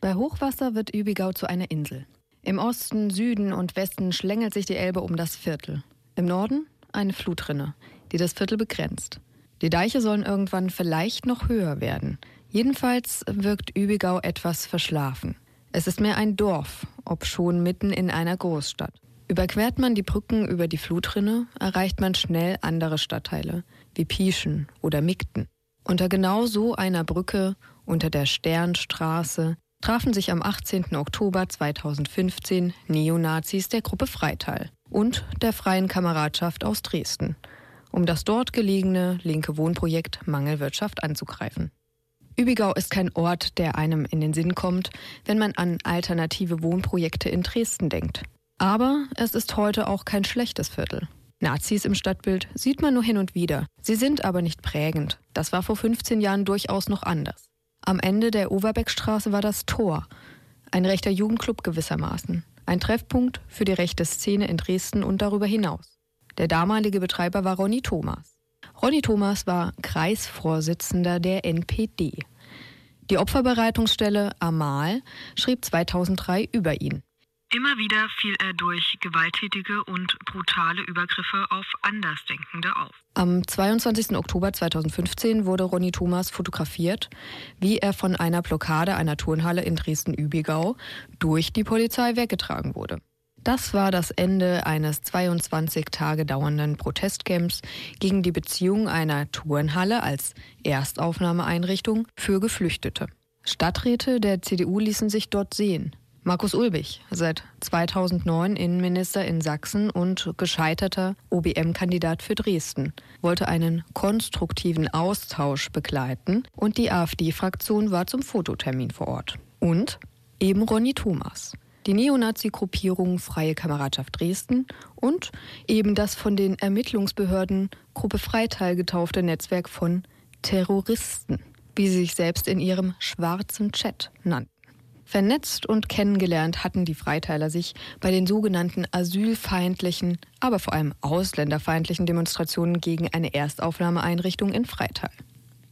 Bei Hochwasser wird Übigau zu einer Insel. Im Osten, Süden und Westen schlängelt sich die Elbe um das Viertel. Im Norden eine Flutrinne, die das Viertel begrenzt. Die Deiche sollen irgendwann vielleicht noch höher werden. Jedenfalls wirkt Übigau etwas verschlafen. Es ist mehr ein Dorf, ob schon mitten in einer Großstadt. Überquert man die Brücken über die Flutrinne, erreicht man schnell andere Stadtteile, wie Pieschen oder Migten. Unter genau so einer Brücke, unter der Sternstraße, trafen sich am 18. Oktober 2015 Neonazis der Gruppe Freital und der Freien Kameradschaft aus Dresden, um das dort gelegene linke Wohnprojekt Mangelwirtschaft anzugreifen. Übigau ist kein Ort, der einem in den Sinn kommt, wenn man an alternative Wohnprojekte in Dresden denkt. Aber es ist heute auch kein schlechtes Viertel. Nazis im Stadtbild sieht man nur hin und wieder. Sie sind aber nicht prägend. Das war vor 15 Jahren durchaus noch anders. Am Ende der Overbeckstraße war das Tor, ein rechter Jugendclub gewissermaßen, ein Treffpunkt für die rechte Szene in Dresden und darüber hinaus. Der damalige Betreiber war Ronny Thomas. Ronny Thomas war Kreisvorsitzender der NPD. Die Opferbereitungsstelle Amal schrieb 2003 über ihn. Immer wieder fiel er durch gewalttätige und brutale Übergriffe auf Andersdenkende auf. Am 22. Oktober 2015 wurde Ronny Thomas fotografiert, wie er von einer Blockade einer Turnhalle in Dresden-Übigau durch die Polizei weggetragen wurde. Das war das Ende eines 22 Tage dauernden Protestcamps gegen die Beziehung einer Turnhalle als Erstaufnahmeeinrichtung für Geflüchtete. Stadträte der CDU ließen sich dort sehen. Markus Ulbich, seit 2009 Innenminister in Sachsen und gescheiterter OBM-Kandidat für Dresden, wollte einen konstruktiven Austausch begleiten und die AfD-Fraktion war zum Fototermin vor Ort. Und eben Ronny Thomas, die Neonazi-Gruppierung Freie Kameradschaft Dresden und eben das von den Ermittlungsbehörden Gruppe Freital getaufte Netzwerk von Terroristen, wie sie sich selbst in ihrem schwarzen Chat nannten. Vernetzt und kennengelernt hatten die Freiteiler sich bei den sogenannten asylfeindlichen, aber vor allem ausländerfeindlichen Demonstrationen gegen eine Erstaufnahmeeinrichtung in Freital.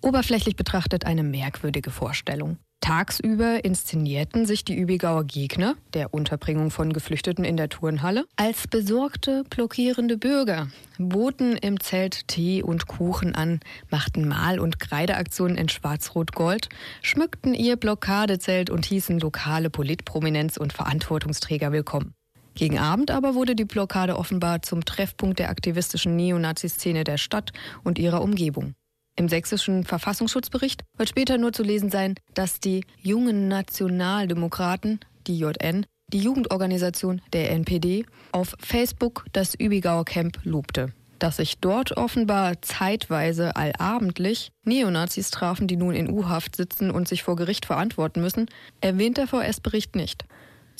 Oberflächlich betrachtet eine merkwürdige Vorstellung. Tagsüber inszenierten sich die Übigauer Gegner der Unterbringung von Geflüchteten in der Turnhalle als besorgte, blockierende Bürger, boten im Zelt Tee und Kuchen an, machten Mal- und Kreideaktionen in Schwarz-Rot-Gold, schmückten ihr Blockadezelt und hießen lokale Politprominenz und Verantwortungsträger willkommen. Gegen Abend aber wurde die Blockade offenbar zum Treffpunkt der aktivistischen Neonazi-Szene der Stadt und ihrer Umgebung. Im sächsischen Verfassungsschutzbericht wird später nur zu lesen sein, dass die jungen Nationaldemokraten, die JN, die Jugendorganisation der NPD, auf Facebook das Übigauer Camp lobte. Dass sich dort offenbar zeitweise allabendlich Neonazis trafen, die nun in U-Haft sitzen und sich vor Gericht verantworten müssen, erwähnt der VS-Bericht nicht.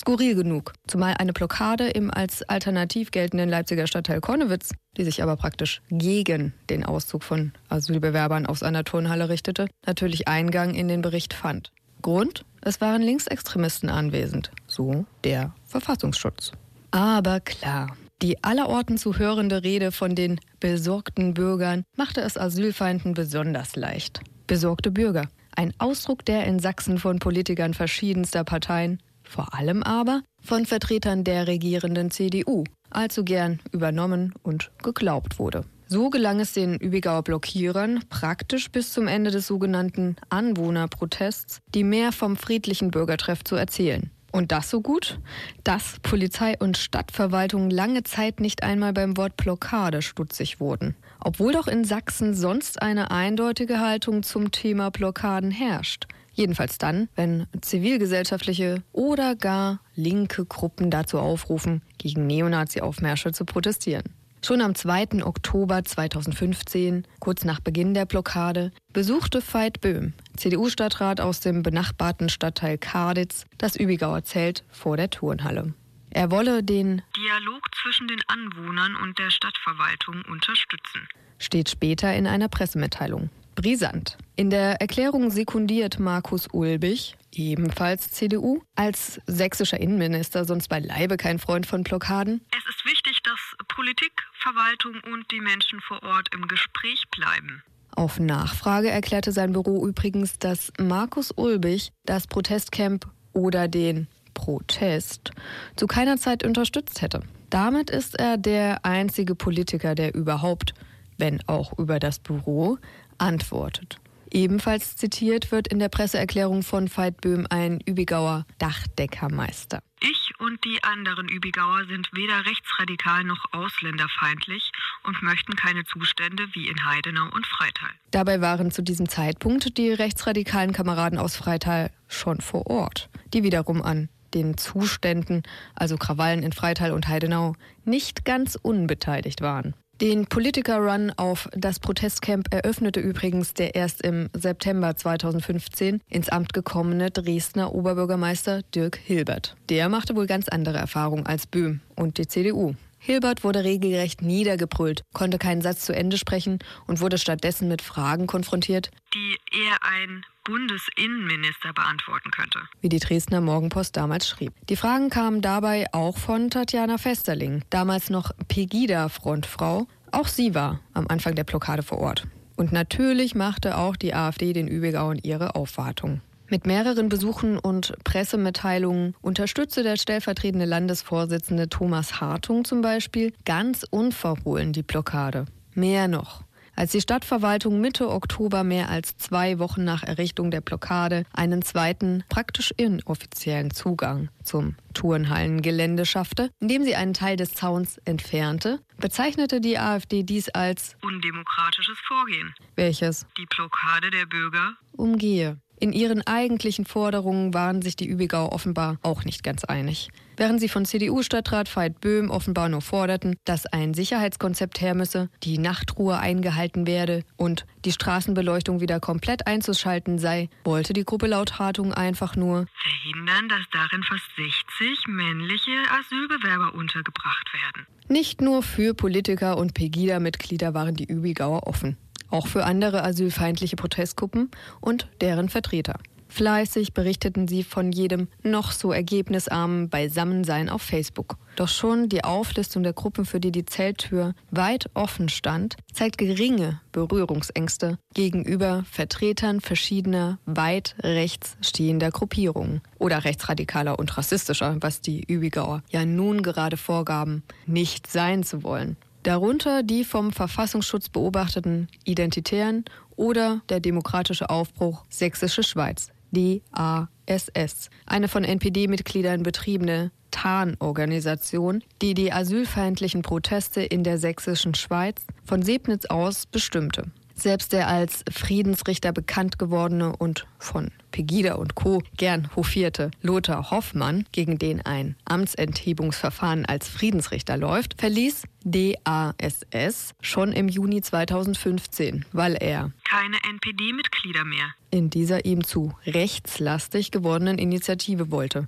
Skurril genug, zumal eine Blockade im als alternativ geltenden Leipziger Stadtteil Konnewitz, die sich aber praktisch gegen den Auszug von Asylbewerbern aus einer Turnhalle richtete, natürlich Eingang in den Bericht fand. Grund? Es waren Linksextremisten anwesend, so der Verfassungsschutz. Aber klar, die allerorten zu hörende Rede von den besorgten Bürgern machte es Asylfeinden besonders leicht. Besorgte Bürger, ein Ausdruck, der in Sachsen von Politikern verschiedenster Parteien vor allem aber von Vertretern der regierenden CDU allzu gern übernommen und geglaubt wurde. So gelang es den Übigauer Blockierern praktisch bis zum Ende des sogenannten Anwohnerprotests, die mehr vom friedlichen Bürgertreff zu erzählen. Und das so gut, dass Polizei und Stadtverwaltung lange Zeit nicht einmal beim Wort Blockade stutzig wurden. Obwohl doch in Sachsen sonst eine eindeutige Haltung zum Thema Blockaden herrscht. Jedenfalls dann, wenn zivilgesellschaftliche oder gar linke Gruppen dazu aufrufen, gegen Neonazi-Aufmärsche zu protestieren. Schon am 2. Oktober 2015, kurz nach Beginn der Blockade, besuchte Veit Böhm, CDU-Stadtrat aus dem benachbarten Stadtteil Karditz, das Übigauer Zelt vor der Turnhalle. Er wolle den Dialog zwischen den Anwohnern und der Stadtverwaltung unterstützen. Steht später in einer Pressemitteilung. Brisant. In der Erklärung sekundiert Markus Ulbich, ebenfalls CDU, als sächsischer Innenminister sonst beileibe kein Freund von Blockaden. Es ist wichtig, dass Politik, Verwaltung und die Menschen vor Ort im Gespräch bleiben. Auf Nachfrage erklärte sein Büro übrigens, dass Markus Ulbich das Protestcamp oder den Protest zu keiner Zeit unterstützt hätte. Damit ist er der einzige Politiker, der überhaupt, wenn auch über das Büro, antwortet. Ebenfalls zitiert wird in der Presseerklärung von Veit Böhm ein Übigauer Dachdeckermeister. Ich und die anderen Übigauer sind weder rechtsradikal noch ausländerfeindlich und möchten keine Zustände wie in Heidenau und Freital. Dabei waren zu diesem Zeitpunkt die rechtsradikalen Kameraden aus Freital schon vor Ort, die wiederum an den Zuständen, also Krawallen in Freital und Heidenau, nicht ganz unbeteiligt waren. Den Politiker-Run auf das Protestcamp eröffnete übrigens der erst im September 2015 ins Amt gekommene Dresdner Oberbürgermeister Dirk Hilbert. Der machte wohl ganz andere Erfahrungen als Böhm und die CDU. Hilbert wurde regelrecht niedergebrüllt, konnte keinen Satz zu Ende sprechen und wurde stattdessen mit Fragen konfrontiert, die eher ein Bundesinnenminister beantworten könnte. Wie die Dresdner Morgenpost damals schrieb. Die Fragen kamen dabei auch von Tatjana Festerling, damals noch Pegida-Frontfrau. Auch sie war am Anfang der Blockade vor Ort. Und natürlich machte auch die AfD den Übigauern ihre Aufwartung. Mit mehreren Besuchen und Pressemitteilungen unterstützte der stellvertretende Landesvorsitzende Thomas Hartung zum Beispiel ganz unverhohlen die Blockade. Mehr noch. Als die Stadtverwaltung Mitte Oktober mehr als zwei Wochen nach Errichtung der Blockade einen zweiten, praktisch inoffiziellen Zugang zum Turnhallengelände schaffte, indem sie einen Teil des Zauns entfernte, bezeichnete die AfD dies als undemokratisches Vorgehen, welches die Blockade der Bürger umgehe. In ihren eigentlichen Forderungen waren sich die Übigauer offenbar auch nicht ganz einig. Während sie von CDU-Stadtrat Veit Böhm offenbar nur forderten, dass ein Sicherheitskonzept her müsse, die Nachtruhe eingehalten werde und die Straßenbeleuchtung wieder komplett einzuschalten sei, wollte die Gruppe laut Hartung einfach nur verhindern, dass darin fast 60 männliche Asylbewerber untergebracht werden. Nicht nur für Politiker und Pegida-Mitglieder waren die Übigauer offen auch für andere asylfeindliche Protestgruppen und deren Vertreter. Fleißig berichteten sie von jedem noch so ergebnisarmen Beisammensein auf Facebook. Doch schon die Auflistung der Gruppen, für die die Zelttür weit offen stand, zeigt geringe Berührungsängste gegenüber Vertretern verschiedener weit rechts stehender Gruppierungen oder rechtsradikaler und rassistischer, was die Übigauer ja nun gerade vorgaben, nicht sein zu wollen. Darunter die vom Verfassungsschutz beobachteten Identitären oder der Demokratische Aufbruch Sächsische Schweiz, DASS, eine von NPD-Mitgliedern betriebene Tarnorganisation, die die asylfeindlichen Proteste in der sächsischen Schweiz von Sebnitz aus bestimmte. Selbst der als Friedensrichter bekannt gewordene und von Pegida und Co. gern hofierte Lothar Hoffmann, gegen den ein Amtsenthebungsverfahren als Friedensrichter läuft, verließ DASS schon im Juni 2015, weil er Keine NPD-Mitglieder mehr. in dieser ihm zu rechtslastig gewordenen Initiative wollte.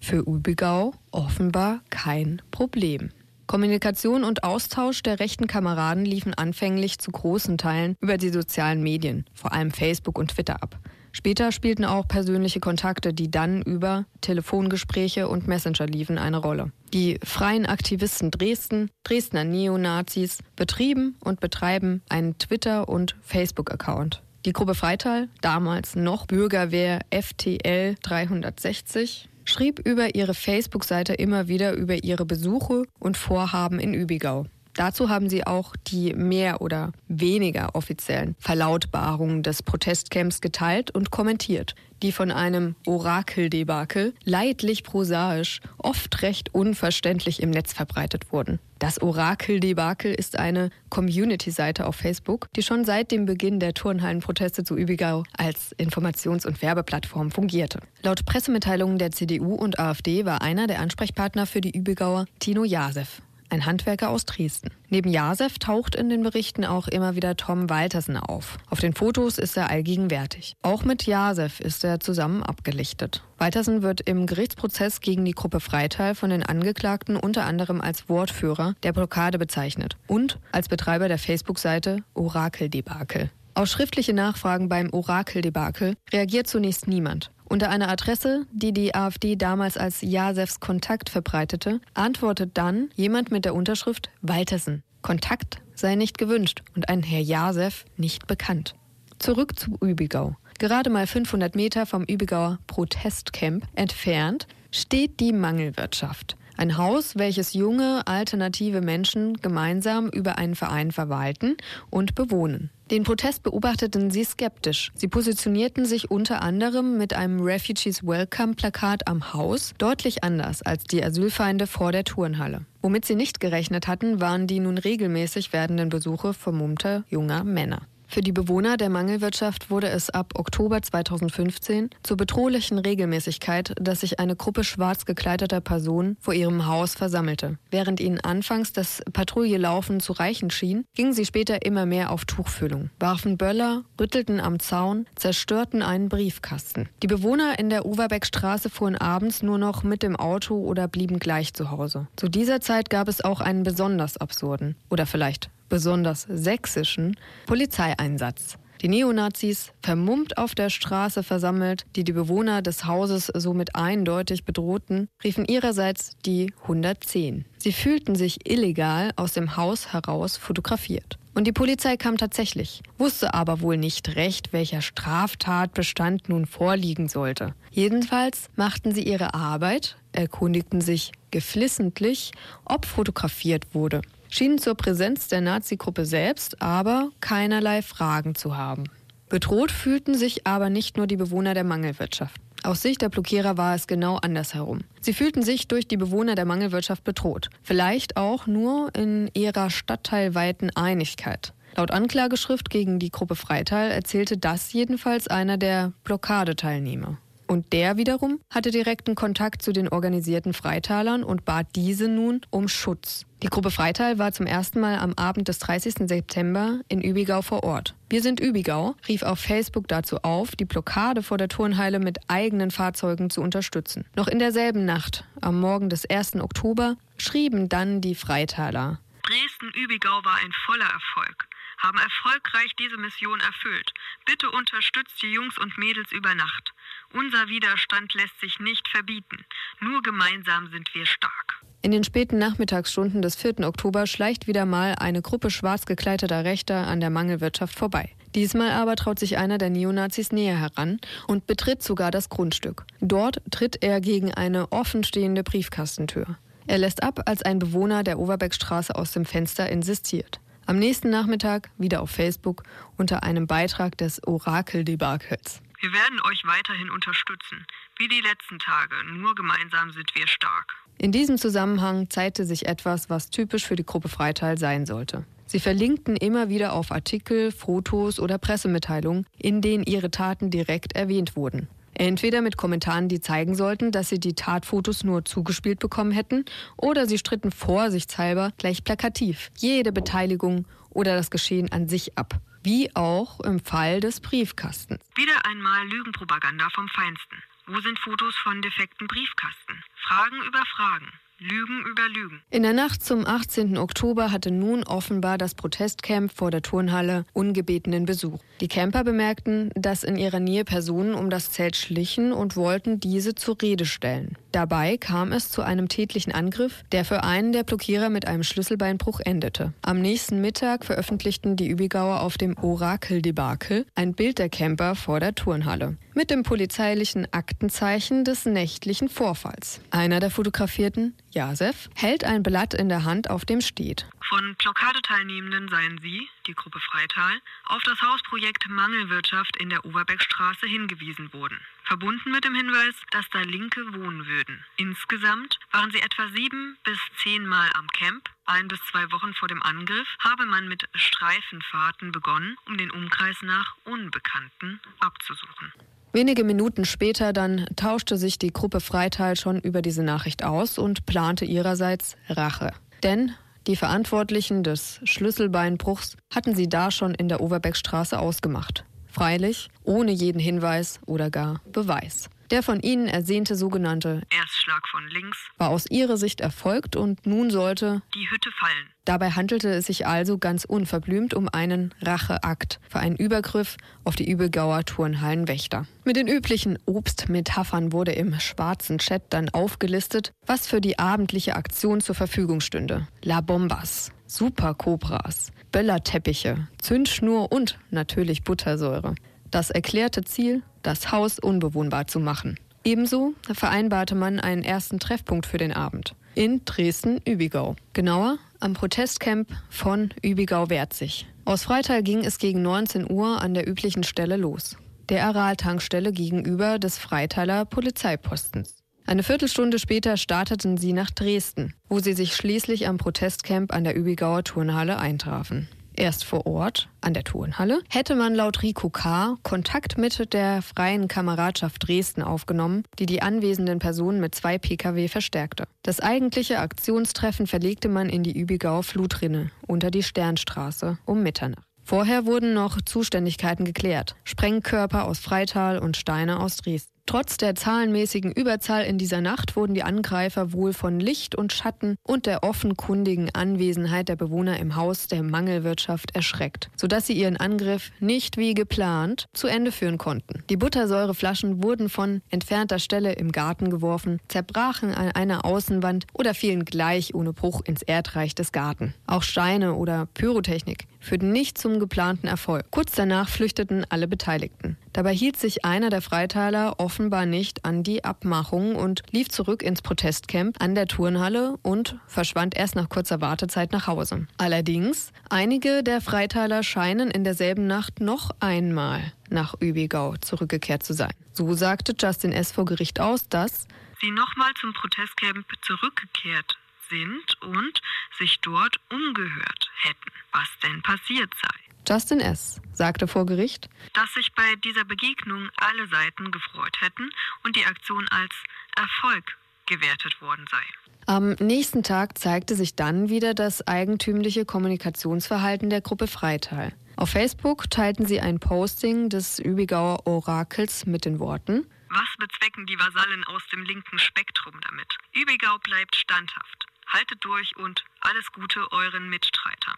Für Übigau offenbar kein Problem. Kommunikation und Austausch der rechten Kameraden liefen anfänglich zu großen Teilen über die sozialen Medien, vor allem Facebook und Twitter ab. Später spielten auch persönliche Kontakte, die dann über Telefongespräche und Messenger liefen, eine Rolle. Die Freien Aktivisten Dresden, Dresdner Neonazis, betrieben und betreiben einen Twitter- und Facebook-Account. Die Gruppe Freital, damals noch Bürgerwehr FTL 360, schrieb über ihre Facebook-Seite immer wieder über ihre Besuche und Vorhaben in Übigau. Dazu haben sie auch die mehr oder weniger offiziellen Verlautbarungen des Protestcamps geteilt und kommentiert, die von einem Orakeldebakel leidlich prosaisch, oft recht unverständlich im Netz verbreitet wurden. Das Orakeldebakel ist eine Community-Seite auf Facebook, die schon seit dem Beginn der Turnhallenproteste zu Übigau als Informations- und Werbeplattform fungierte. Laut Pressemitteilungen der CDU und AfD war einer der Ansprechpartner für die Übigauer Tino Jasef ein Handwerker aus Dresden. Neben Jasef taucht in den Berichten auch immer wieder Tom Waltersen auf. Auf den Fotos ist er allgegenwärtig. Auch mit Jasef ist er zusammen abgelichtet. Waltersen wird im Gerichtsprozess gegen die Gruppe Freital von den Angeklagten unter anderem als Wortführer der Blockade bezeichnet und als Betreiber der Facebook-Seite Orakeldebakel. Auf schriftliche Nachfragen beim Orakeldebakel reagiert zunächst niemand. Unter einer Adresse, die die AfD damals als Jasefs Kontakt verbreitete, antwortet dann jemand mit der Unterschrift Waltersen. Kontakt sei nicht gewünscht und ein Herr Jasef nicht bekannt. Zurück zu Übigau. Gerade mal 500 Meter vom Übigauer Protestcamp entfernt steht die Mangelwirtschaft. Ein Haus, welches junge, alternative Menschen gemeinsam über einen Verein verwalten und bewohnen. Den Protest beobachteten sie skeptisch. Sie positionierten sich unter anderem mit einem Refugees Welcome Plakat am Haus deutlich anders als die Asylfeinde vor der Turnhalle. Womit sie nicht gerechnet hatten, waren die nun regelmäßig werdenden Besuche vermummter junger Männer. Für die Bewohner der Mangelwirtschaft wurde es ab Oktober 2015 zur bedrohlichen Regelmäßigkeit, dass sich eine Gruppe schwarz gekleideter Personen vor ihrem Haus versammelte. Während ihnen anfangs das Patrouillalaufen zu reichen schien, gingen sie später immer mehr auf Tuchfühlung, warfen Böller, rüttelten am Zaun, zerstörten einen Briefkasten. Die Bewohner in der Overbeckstraße fuhren abends nur noch mit dem Auto oder blieben gleich zu Hause. Zu dieser Zeit gab es auch einen besonders absurden oder vielleicht besonders sächsischen Polizeieinsatz. Die Neonazis, vermummt auf der Straße versammelt, die die Bewohner des Hauses somit eindeutig bedrohten, riefen ihrerseits die 110. Sie fühlten sich illegal aus dem Haus heraus fotografiert. Und die Polizei kam tatsächlich, wusste aber wohl nicht recht, welcher Straftatbestand nun vorliegen sollte. Jedenfalls machten sie ihre Arbeit, erkundigten sich geflissentlich, ob fotografiert wurde schienen zur Präsenz der Nazi-Gruppe selbst aber keinerlei Fragen zu haben. Bedroht fühlten sich aber nicht nur die Bewohner der Mangelwirtschaft. Aus Sicht der Blockierer war es genau andersherum. Sie fühlten sich durch die Bewohner der Mangelwirtschaft bedroht. Vielleicht auch nur in ihrer stadtteilweiten Einigkeit. Laut Anklageschrift gegen die Gruppe Freital erzählte das jedenfalls einer der Blockadeteilnehmer. Und der wiederum hatte direkten Kontakt zu den organisierten Freitalern und bat diese nun um Schutz. Die Gruppe Freital war zum ersten Mal am Abend des 30. September in Übigau vor Ort. Wir sind Übigau rief auf Facebook dazu auf, die Blockade vor der Turnhalle mit eigenen Fahrzeugen zu unterstützen. Noch in derselben Nacht, am Morgen des 1. Oktober, schrieben dann die Freitaler. Dresden-Übigau war ein voller Erfolg. Haben erfolgreich diese Mission erfüllt. Bitte unterstützt die Jungs und Mädels über Nacht. Unser Widerstand lässt sich nicht verbieten. Nur gemeinsam sind wir stark. In den späten Nachmittagsstunden des 4. Oktober schleicht wieder mal eine Gruppe schwarz gekleideter Rechter an der Mangelwirtschaft vorbei. Diesmal aber traut sich einer der Neonazis näher heran und betritt sogar das Grundstück. Dort tritt er gegen eine offenstehende Briefkastentür. Er lässt ab, als ein Bewohner der Overbeckstraße aus dem Fenster insistiert. Am nächsten Nachmittag wieder auf Facebook unter einem Beitrag des Orakel-Debakels. Wir werden euch weiterhin unterstützen. Wie die letzten Tage. Nur gemeinsam sind wir stark. In diesem Zusammenhang zeigte sich etwas, was typisch für die Gruppe Freital sein sollte. Sie verlinkten immer wieder auf Artikel, Fotos oder Pressemitteilungen, in denen ihre Taten direkt erwähnt wurden. Entweder mit Kommentaren, die zeigen sollten, dass sie die Tatfotos nur zugespielt bekommen hätten, oder sie stritten vorsichtshalber gleich plakativ jede Beteiligung oder das Geschehen an sich ab. Wie auch im Fall des Briefkastens. Wieder einmal Lügenpropaganda vom Feinsten. Wo sind Fotos von defekten Briefkasten? Fragen über Fragen. Lügen über Lügen. In der Nacht zum 18. Oktober hatte nun offenbar das Protestcamp vor der Turnhalle ungebetenen Besuch. Die Camper bemerkten, dass in ihrer Nähe Personen um das Zelt schlichen und wollten diese zur Rede stellen. Dabei kam es zu einem tätlichen Angriff, der für einen der Blockierer mit einem Schlüsselbeinbruch endete. Am nächsten Mittag veröffentlichten die Übigauer auf dem Orakel-Debakel ein Bild der Camper vor der Turnhalle mit dem polizeilichen Aktenzeichen des nächtlichen Vorfalls. Einer der Fotografierten, Jasef, hält ein Blatt in der Hand, auf dem steht. Von Blockadeteilnehmenden seien Sie, die Gruppe Freital, auf das Hausprojekt Mangelwirtschaft in der Oberbeckstraße hingewiesen worden. Verbunden mit dem Hinweis, dass da Linke wohnen würden. Insgesamt waren sie etwa sieben bis zehn Mal am Camp. Ein bis zwei Wochen vor dem Angriff habe man mit Streifenfahrten begonnen, um den Umkreis nach Unbekannten abzusuchen. Wenige Minuten später dann tauschte sich die Gruppe Freital schon über diese Nachricht aus und plante ihrerseits Rache. Denn die Verantwortlichen des Schlüsselbeinbruchs hatten sie da schon in der Overbeckstraße ausgemacht. Freilich ohne jeden Hinweis oder gar Beweis. Der von ihnen ersehnte sogenannte Erstschlag von links war aus ihrer Sicht erfolgt und nun sollte die Hütte fallen. Dabei handelte es sich also ganz unverblümt um einen Racheakt für einen Übergriff auf die Übelgauer Turnhallenwächter. Mit den üblichen Obstmetaphern wurde im schwarzen Chat dann aufgelistet, was für die abendliche Aktion zur Verfügung stünde. La Bombas, Supercobras, Böllerteppiche, Zündschnur und natürlich Buttersäure. Das erklärte Ziel, das Haus unbewohnbar zu machen. Ebenso vereinbarte man einen ersten Treffpunkt für den Abend in Dresden-Übigau. Genauer am Protestcamp von Übigau-Wertzig. Aus Freital ging es gegen 19 Uhr an der üblichen Stelle los. Der Aral-Tankstelle gegenüber des Freitaler Polizeipostens. Eine Viertelstunde später starteten sie nach Dresden, wo sie sich schließlich am Protestcamp an der Übigauer Turnhalle eintrafen. Erst vor Ort, an der Turnhalle, hätte man laut Rico K. Kontakt mit der Freien Kameradschaft Dresden aufgenommen, die die anwesenden Personen mit zwei Pkw verstärkte. Das eigentliche Aktionstreffen verlegte man in die Übigauer Flutrinne unter die Sternstraße um Mitternacht. Vorher wurden noch Zuständigkeiten geklärt. Sprengkörper aus Freital und Steine aus Dresden. Trotz der zahlenmäßigen Überzahl in dieser Nacht wurden die Angreifer wohl von Licht und Schatten und der offenkundigen Anwesenheit der Bewohner im Haus der Mangelwirtschaft erschreckt, sodass sie ihren Angriff nicht wie geplant zu Ende führen konnten. Die Buttersäureflaschen wurden von entfernter Stelle im Garten geworfen, zerbrachen an einer Außenwand oder fielen gleich ohne Bruch ins Erdreich des Garten. Auch Steine oder Pyrotechnik führten nicht zum geplanten Erfolg. Kurz danach flüchteten alle Beteiligten. Dabei hielt sich einer der Freiteiler offenbar nicht an die Abmachung und lief zurück ins Protestcamp an der Turnhalle und verschwand erst nach kurzer Wartezeit nach Hause. Allerdings, einige der Freiteiler scheinen in derselben Nacht noch einmal nach Übigau zurückgekehrt zu sein. So sagte Justin S. vor Gericht aus, dass sie nochmal zum Protestcamp zurückgekehrt sind und sich dort umgehört hätten, was denn passiert sei. Justin S. sagte vor Gericht, dass sich bei dieser Begegnung alle Seiten gefreut hätten und die Aktion als Erfolg gewertet worden sei. Am nächsten Tag zeigte sich dann wieder das eigentümliche Kommunikationsverhalten der Gruppe Freital. Auf Facebook teilten sie ein Posting des Übigauer Orakels mit den Worten Was bezwecken die Vasallen aus dem linken Spektrum damit? Übigau bleibt standhaft. Haltet durch und alles Gute euren Mitstreitern.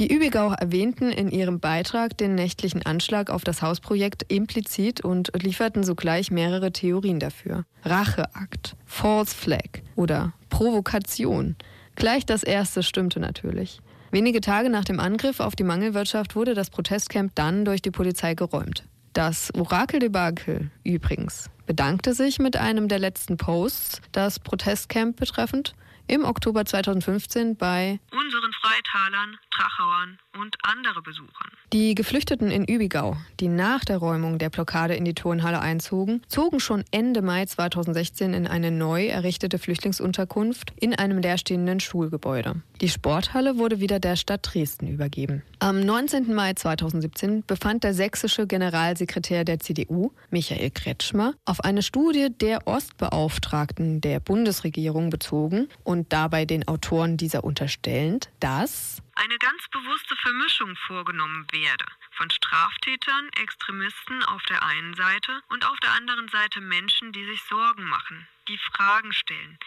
Die Übigau erwähnten in ihrem Beitrag den nächtlichen Anschlag auf das Hausprojekt implizit und lieferten sogleich mehrere Theorien dafür. Racheakt, False Flag oder Provokation. Gleich das erste stimmte natürlich. Wenige Tage nach dem Angriff auf die Mangelwirtschaft wurde das Protestcamp dann durch die Polizei geräumt. Das Orakeldebakel übrigens bedankte sich mit einem der letzten Posts, das Protestcamp betreffend, im Oktober 2015 bei unseren Freitalern, Trachauern und andere Besuchern. Die Geflüchteten in Übigau, die nach der Räumung der Blockade in die Turnhalle einzogen, zogen schon Ende Mai 2016 in eine neu errichtete Flüchtlingsunterkunft in einem leerstehenden Schulgebäude. Die Sporthalle wurde wieder der Stadt Dresden übergeben. Am 19. Mai 2017 befand der sächsische Generalsekretär der CDU, Michael Kretschmer, auf eine Studie der Ostbeauftragten der Bundesregierung bezogen und dabei den Autoren dieser unterstellend, dass eine ganz bewusste Vermischung vorgenommen werde von Straftätern, Extremisten auf der einen Seite und auf der anderen Seite Menschen, die sich Sorgen machen, die Fragen stellen,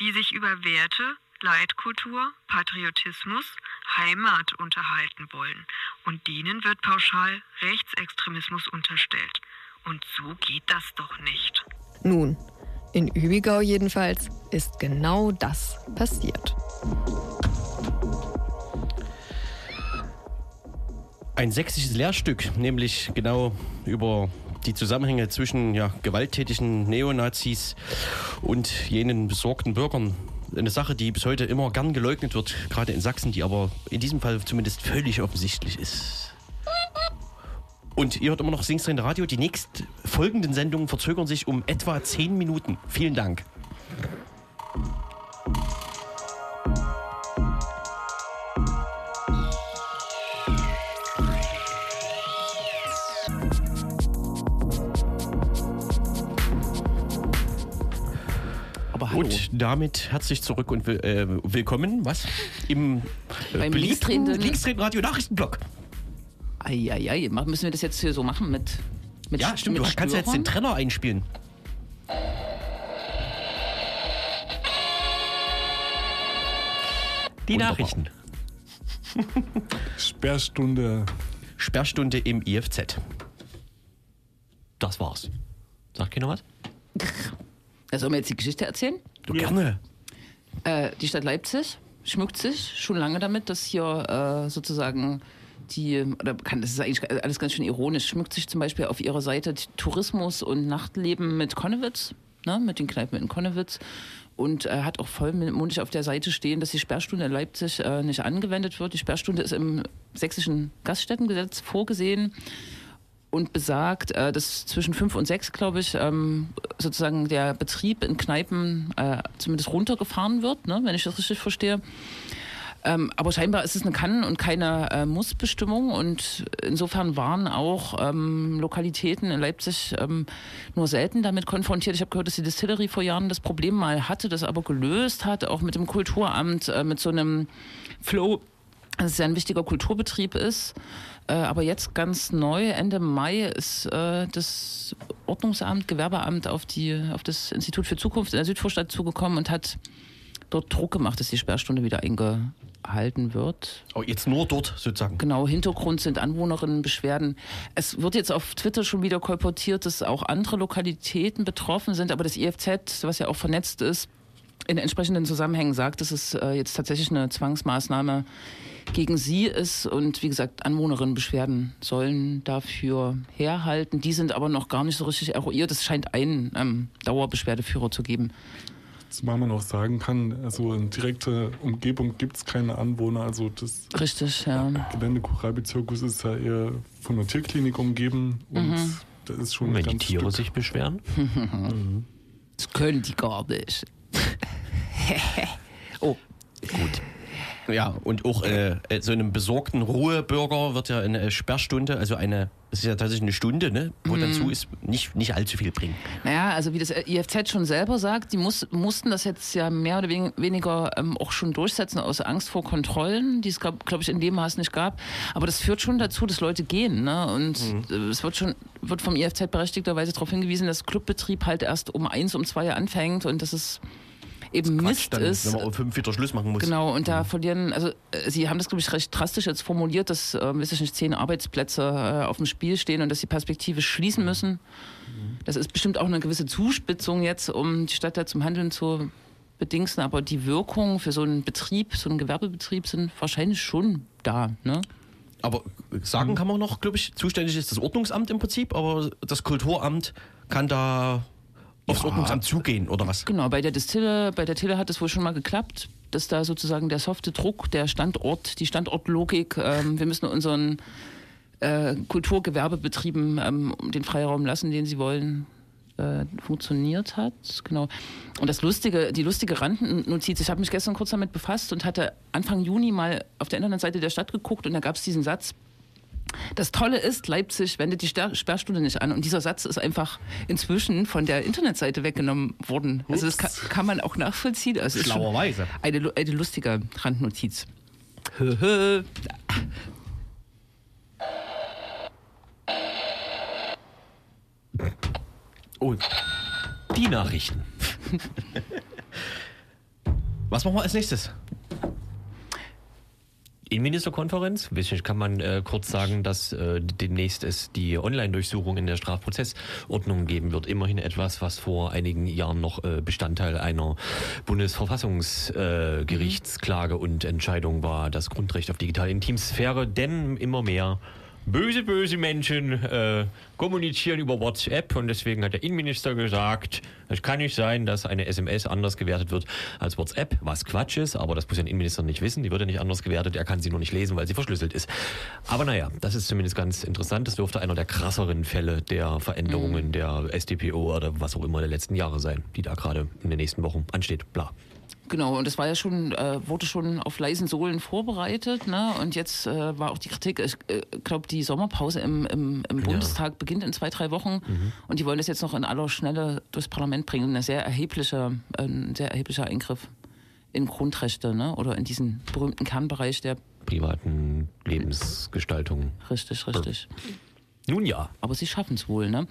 die sich über Werte, Leitkultur, Patriotismus, Heimat unterhalten wollen. Und denen wird pauschal Rechtsextremismus unterstellt. Und so geht das doch nicht. Nun, in Übigau jedenfalls ist genau das passiert. Ein sächsisches Lehrstück, nämlich genau über die Zusammenhänge zwischen ja, gewalttätigen Neonazis und jenen besorgten Bürgern. Eine Sache, die bis heute immer gern geleugnet wird, gerade in Sachsen, die aber in diesem Fall zumindest völlig offensichtlich ist. Und ihr hört immer noch Singstrain Radio. Die nächst folgenden Sendungen verzögern sich um etwa 10 Minuten. Vielen Dank. Und damit herzlich zurück und will, äh, willkommen, was? Im äh, beliebten linksdrehenden Radio Nachrichtenblock. Eieiei, müssen wir das jetzt hier so machen mit. mit Ja, stimmt, mit du kannst ja jetzt den? Trenner einspielen. Die Wunderbar. Nachrichten. [LAUGHS] Sperrstunde. Sperrstunde im IFZ. Das war's. Sagt keiner was? [LAUGHS] Ja, Sollen wir jetzt die Geschichte erzählen? Du gerne. Äh, die Stadt Leipzig schmückt sich schon lange damit, dass hier äh, sozusagen die, oder kann, das ist eigentlich alles ganz schön ironisch, schmückt sich zum Beispiel auf ihrer Seite Tourismus und Nachtleben mit Konnewitz, ne, mit den Kneipen in Konnewitz und äh, hat auch vollmundig auf der Seite stehen, dass die Sperrstunde in Leipzig äh, nicht angewendet wird. Die Sperrstunde ist im sächsischen Gaststättengesetz vorgesehen und besagt, äh, dass zwischen fünf und sechs, glaube ich, ähm, sozusagen der Betrieb in Kneipen äh, zumindest runtergefahren wird, ne, wenn ich das richtig verstehe. Ähm, aber scheinbar ist es eine Kann- und keine äh, Muss-Bestimmung und insofern waren auch ähm, Lokalitäten in Leipzig ähm, nur selten damit konfrontiert. Ich habe gehört, dass die Distillery vor Jahren das Problem mal hatte, das aber gelöst hat, auch mit dem Kulturamt, äh, mit so einem Flow, dass es ja ein wichtiger Kulturbetrieb ist. Äh, aber jetzt ganz neu, Ende Mai, ist äh, das Ordnungsamt, Gewerbeamt auf, die, auf das Institut für Zukunft in der Südvorstadt zugekommen und hat dort Druck gemacht, dass die Sperrstunde wieder eingehalten wird. Oh, jetzt nur dort sozusagen. Genau, Hintergrund sind Anwohnerinnenbeschwerden. Es wird jetzt auf Twitter schon wieder kolportiert, dass auch andere Lokalitäten betroffen sind, aber das IFZ, was ja auch vernetzt ist, in entsprechenden Zusammenhängen sagt, dass es äh, jetzt tatsächlich eine Zwangsmaßnahme gegen sie ist und wie gesagt, Anwohnerinnenbeschwerden sollen dafür herhalten. Die sind aber noch gar nicht so richtig eruiert. Es scheint einen ähm, Dauerbeschwerdeführer zu geben. Zumal man auch sagen kann, also in direkter Umgebung gibt es keine Anwohner. Also das Richtig, ja. Gelände Koralbezirkus ist ja eher von einer Tierklinik umgeben und Mhm. da ist schon Und ein wenn die Tiere Stück. sich beschweren? [LAUGHS] Das können die gar nicht. oh, [LAUGHS] Gut. Ja, und auch äh, äh, so einem besorgten Ruhebürger wird ja eine Sperrstunde, also eine, es ist ja tatsächlich eine Stunde, ne, wo dann zu ist, nicht, nicht allzu viel bringen. Naja, also wie das IFZ schon selber sagt, die muss, mussten das jetzt ja mehr oder wen- weniger ähm, auch schon durchsetzen aus Angst vor Kontrollen, die es, glaube glaub ich, in dem Maß nicht gab. Aber das führt schon dazu, dass Leute gehen. Ne? Und äh, es wird schon wird vom IFZ berechtigterweise darauf hingewiesen, dass Clubbetrieb halt erst um eins, um zwei anfängt und dass es eben Quatsch, Mist dann, ist. wenn man um fünf wieder Schluss machen muss. Genau, und da verlieren, also äh, Sie haben das, glaube ich, recht drastisch jetzt formuliert, dass, äh, weiß ich nicht, zehn Arbeitsplätze äh, auf dem Spiel stehen und dass die Perspektive schließen müssen. Das ist bestimmt auch eine gewisse Zuspitzung jetzt, um die Stadt da zum Handeln zu bedingsen, aber die Wirkungen für so einen Betrieb, so einen Gewerbebetrieb sind wahrscheinlich schon da. Ne? Aber sagen kann man noch, glaube ich, zuständig ist das Ordnungsamt im Prinzip, aber das Kulturamt kann da aufs Ja. Ordnungsamt zugehen, oder was? Genau, bei der Distille, bei der Tille hat es wohl schon mal geklappt, dass da sozusagen der softe Druck, der Standort, die Standortlogik, ähm, wir müssen unseren äh, Kulturgewerbebetrieben ähm, den Freiraum lassen, den sie wollen, äh, funktioniert hat. Genau. Und das lustige, die lustige Randnotiz, ich habe mich gestern kurz damit befasst und hatte Anfang Juni mal auf der Internetseite der Stadt geguckt und da gab es diesen Satz, das Tolle ist, Leipzig wendet die Sperrstunde nicht an. Und dieser Satz ist einfach inzwischen von der Internetseite weggenommen worden. Also das kann, kann man auch nachvollziehen. Also Schlauerweise. Eine, eine lustige Randnotiz. Oh, Die Nachrichten. [LAUGHS] was machen wir als nächstes? Innenministerkonferenz. Kann man äh, kurz sagen, dass äh, demnächst es die Online-Durchsuchung in der Strafprozessordnung geben wird. Immerhin etwas, was vor einigen Jahren noch äh, Bestandteil einer Bundesverfassungsgerichtsklage äh, Gerichtsklage und Entscheidung war, das Grundrecht auf digitale Intimsphäre. Denn immer mehr böse, böse Menschen äh, kommunizieren über WhatsApp und deswegen hat der Innenminister gesagt, es kann nicht sein, dass eine SMS anders gewertet wird als WhatsApp, was Quatsch ist, aber das muss ja ein Innenminister nicht wissen, die wird ja nicht anders gewertet, er kann sie nur nicht lesen, weil sie verschlüsselt ist. Aber naja, das ist zumindest ganz interessant, das dürfte einer der krasseren Fälle der Veränderungen der SDPO oder was auch immer der letzten Jahre sein, die da gerade in den nächsten Wochen ansteht, bla. Genau, und das war ja schon, äh, wurde schon auf leisen Sohlen vorbereitet, ne? Und jetzt äh, war auch die Kritik, ich äh, glaube, die Sommerpause im, im, im Bundestag beginnt in zwei, drei Wochen und die wollen das jetzt noch in aller Schnelle durchs Parlament bringen. Ein sehr erheblicher, ein sehr erheblicher Eingriff in Grundrechte, ne? Oder in diesen berühmten Kernbereich der Privaten Lebensgestaltung. richtig, richtig. Nun ja, Aber sie schaffen es wohl, ne?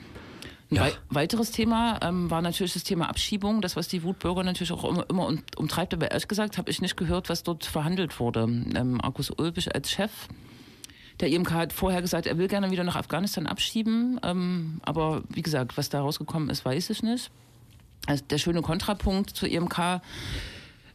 Ein Ja. wei weiteres Thema ähm, war natürlich das Thema Abschiebung, das, was die Wutbürger natürlich auch immer, immer um, umtreibt. Aber ehrlich gesagt habe ich nicht gehört, was dort verhandelt wurde. Ähm, Markus Ulbisch als Chef der IMK hat vorher gesagt, er will gerne wieder nach Afghanistan abschieben. Ähm, aber wie gesagt, was da rausgekommen ist, weiß ich nicht. Also der schöne Kontrapunkt zur IMK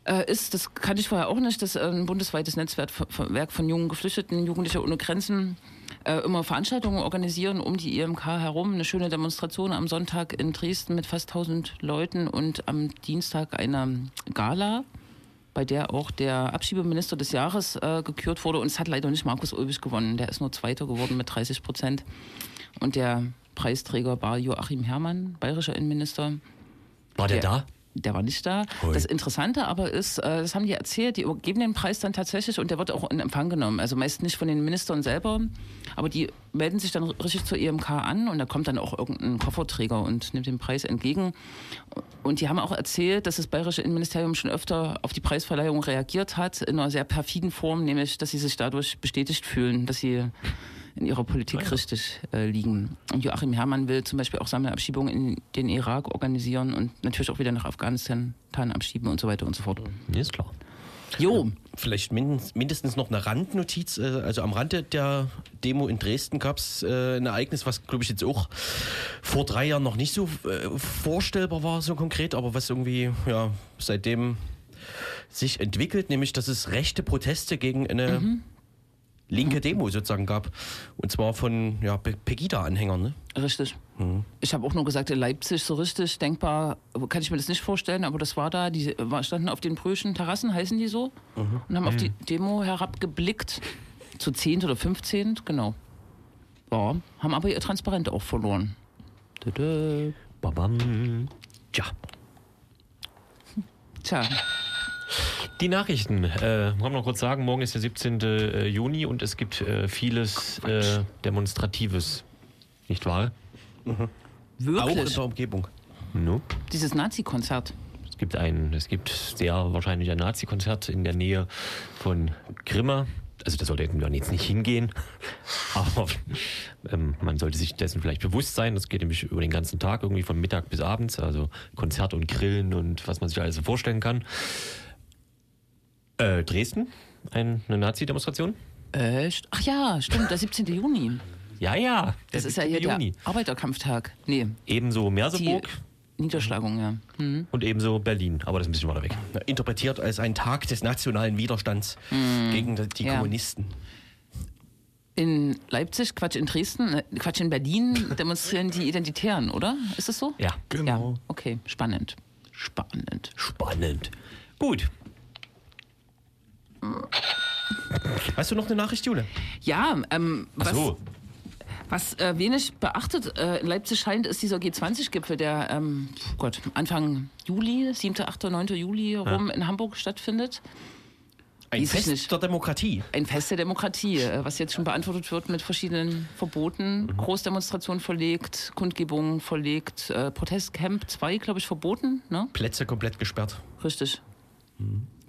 äh, ist, das kannte ich vorher auch nicht, dass äh, ein bundesweites Netzwerk von, Werk von jungen Geflüchteten, Jugendliche ohne Grenzen äh, immer Veranstaltungen organisieren um die IMK herum. Eine schöne Demonstration am Sonntag in Dresden mit fast 1000 Leuten und am Dienstag eine Gala, bei der auch der Abschiebeminister des Jahres äh, gekürt wurde. Und es hat leider nicht Markus Ulbich gewonnen. Der ist nur Zweiter geworden mit 30 Prozent. Und der Preisträger war Joachim Herrmann, bayerischer Innenminister. war der, da? Der war nicht da. Hui. Das Interessante aber ist, äh, das haben die erzählt, die geben den Preis dann tatsächlich und der wird auch in Empfang genommen. Also meist nicht von den Ministern selber, aber die melden sich dann richtig zur EMK an und da kommt dann auch irgendein Kofferträger und nimmt den Preis entgegen. Und die haben auch erzählt, dass das bayerische Innenministerium schon öfter auf die Preisverleihung reagiert hat, in einer sehr perfiden Form, nämlich, dass sie sich dadurch bestätigt fühlen, dass sie in ihrer Politik richtig äh, liegen. Und Joachim Herrmann will zum Beispiel auch Sammelabschiebungen in den Irak organisieren und natürlich auch wieder nach Afghanistan abschieben und so weiter und so fort. Ja, ist klar. Jo, Vielleicht mindestens, noch eine Randnotiz. äh, Also am Rande der Demo in Dresden gab es äh, ein Ereignis, was glaube ich jetzt auch vor drei Jahren noch nicht so äh, vorstellbar war, so konkret, aber was irgendwie ja seitdem sich entwickelt, nämlich dass es rechte Proteste gegen eine linke Demo sozusagen gab. Und zwar von ja, Pe- Pegida-Anhängern. Ne? richtig. Ich habe auch nur gesagt, in Leipzig so richtig denkbar, kann ich mir das nicht vorstellen, aber das war da, die standen auf den Brüchen Terrassen, heißen die so, und haben auf die Demo herabgeblickt, zu zehnt oder 15, genau. Ja, haben aber ihr Transparent auch verloren. Tada. Babam. Tja. Tja, Die Nachrichten. Äh, wir noch kurz sagen, morgen ist der 17. äh, Juni und es gibt äh, vieles äh, Demonstratives. Nicht wahr? Auch in wirklich, der Umgebung. No? dieses Nazi-Konzert. Es gibt ein, es gibt sehr wahrscheinlich ein Nazi-Konzert in der Nähe von Grimma. also da sollte man jetzt nicht hingehen, [LAUGHS] aber ähm, man sollte sich dessen vielleicht bewusst sein. Das geht nämlich über den ganzen Tag, irgendwie von Mittag bis abends, also Konzerte und Grillen und was man sich alles so vorstellen kann. Äh, Dresden, ein, eine Nazi-Demonstration? Echt? Ach ja, stimmt, der 17. Juni. Ja, ja. Das ist ja hier Juni. der Arbeiterkampftag. Nee, Ebenso die Merseburg Niederschlagung, ja. Hm. und ebenso Berlin, aber das ist ein bisschen weiter weg. Interpretiert als ein Tag des nationalen Widerstands gegen die, die Ja. Kommunisten. In Leipzig, Quatsch, in Dresden, äh, Quatsch, in Berlin [LAUGHS] demonstrieren die Identitären, oder? Ist das so? Ja, Genau. Ja, okay, spannend. Spannend. spannend. Gut, Hast du noch eine Nachricht, Jule? Ja, ähm, was, so. was äh, wenig beachtet äh, in Leipzig scheint, ist dieser G20-Gipfel, der ähm, oh Gott, Anfang Juli, 7., 8., 9. Juli rum in Hamburg stattfindet. Ein Fest nicht. der Demokratie. Ein Fest der Demokratie, äh, was jetzt schon beantwortet wird mit verschiedenen Verboten. Großdemonstrationen verlegt, Kundgebungen verlegt, äh, Protestcamp 2, glaube ich, verboten. Ne? Plätze komplett gesperrt. Richtig.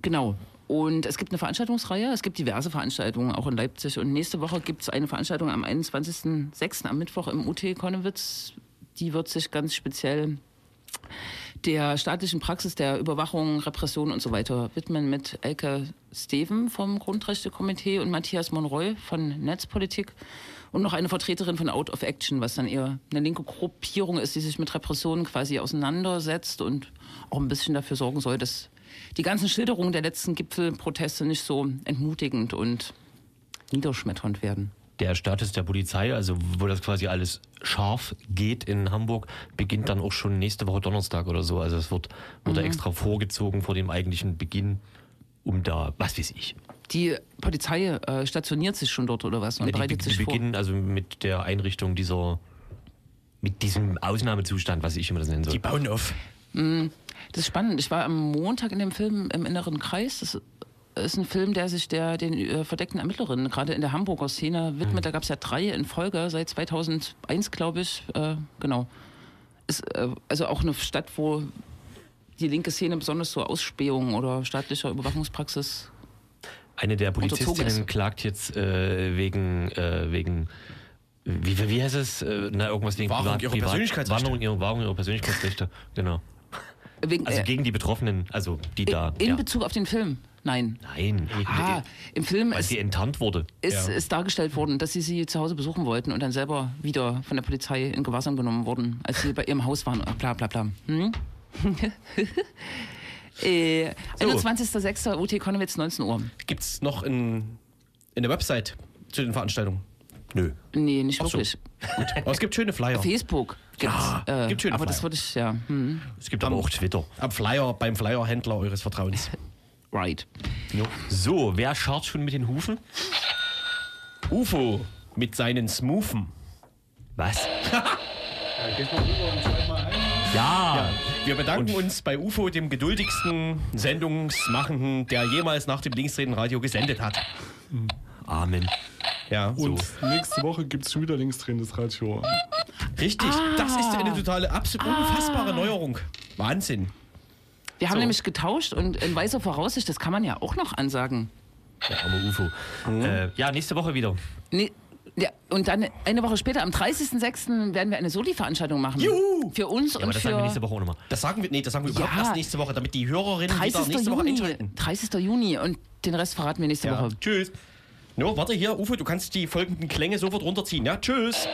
Genau. Und es gibt eine Veranstaltungsreihe, es gibt diverse Veranstaltungen, auch in Leipzig. Und nächste Woche gibt es eine Veranstaltung am 21.06. am Mittwoch im UT Konnewitz. Die wird sich ganz speziell der staatlichen Praxis der Überwachung, Repression und so weiter widmen mit Elke Steven vom Grundrechtekomitee und Matthias Monroy von Netzpolitik und noch eine Vertreterin von Out of Action, was dann eher eine linke Gruppierung ist, die sich mit Repressionen quasi auseinandersetzt und auch ein bisschen dafür sorgen soll, dass die ganzen Schilderungen der letzten Gipfelproteste nicht so entmutigend und niederschmetternd werden. Der Status der Polizei, also wo das quasi alles scharf geht in Hamburg, beginnt dann auch schon nächste Woche Donnerstag oder so. Also es wird, wurde extra vorgezogen vor dem eigentlichen Beginn, um da, was weiß ich, Die Polizei äh, stationiert sich schon dort oder was und die, bereitet die sich vor. beginnen also mit der Einrichtung dieser, mit diesem Ausnahmezustand, was ich immer das nennen soll. Die bauen auf. Das ist spannend. Ich war am Montag in dem Film im inneren Kreis. Das ist ein Film, der sich der, den äh, verdeckten Ermittlerinnen gerade in der Hamburger Szene widmet. Da gab es ja drei in Folge seit 2001, glaube ich. Äh, genau. Ist äh, also auch eine Stadt, wo die linke Szene besonders so Ausspähung oder staatlicher Überwachungspraxis. Eine der Polizistinnen ist. klagt jetzt äh, wegen, äh, wegen wie, wie heißt es? Na, irgendwas wegen Wahrung ihrer Persönlichkeitsrechte. Wahrung ihrer, Wahrung ihrer Persönlichkeitsrechte, genau. Wegen, Also äh, gegen die Betroffenen, also die da. in ja. Bezug auf den Film. Nein. Nein, Ah, im Film weil ist, sie enttarnt wurde. ist, Ja. ist dargestellt worden, dass sie sie zu Hause besuchen wollten und dann selber wieder von der Polizei in Gewahrsam genommen wurden, als sie bei ihrem Haus waren. Bla bla bla. Hm? [LAUGHS] äh, 21.06. UT Konnewitz, 19 Uhr. Gibt es noch ein, eine Website zu den Veranstaltungen? Nö. Nee, nicht Ach so. wirklich. Aber es gibt schöne Flyer. Facebook gibt's. Ja, äh, gibt schöne aber das Flyer. würde ich, ja. Hm, Es gibt aber auch Twitter. Am Flyer, beim Flyerhändler eures Vertrauens. [LAUGHS] right. So, wer scharrt schon mit den Hufen? UFO mit seinen Smoothen. Was? [LAUGHS] ja, Wir bedanken uns bei UFO, dem geduldigsten Sendungsmachenden, der jemals nach dem Linksreden-Radio gesendet hat. Amen. Ja, Und nächste Woche gibt es schon wieder linksdrehendes Richtig. Das ist eine totale, absolut unfassbare Neuerung. Wahnsinn. Wir haben So. nämlich getauscht und in weiser Voraussicht, das kann man ja auch noch ansagen. Der arme UFO. Äh, ja, nächste Woche wieder. Nee, ja, und dann eine Woche später, am 30.06. werden wir eine Soli-Veranstaltung machen. Juhu! Für uns Ja, aber und das sagen wir für nächste Woche auch nochmal. Das sagen wir, nee, das sagen wir überhaupt Ja. erst nächste Woche, damit die Hörerinnen 30. wieder nächste Woche Juni. einschalten. 30. Juni und den Rest verraten wir nächste Ja. Woche. Tschüss. No, warte hier, Ufo, du kannst die folgenden Klänge sofort runterziehen. Ja, tschüss.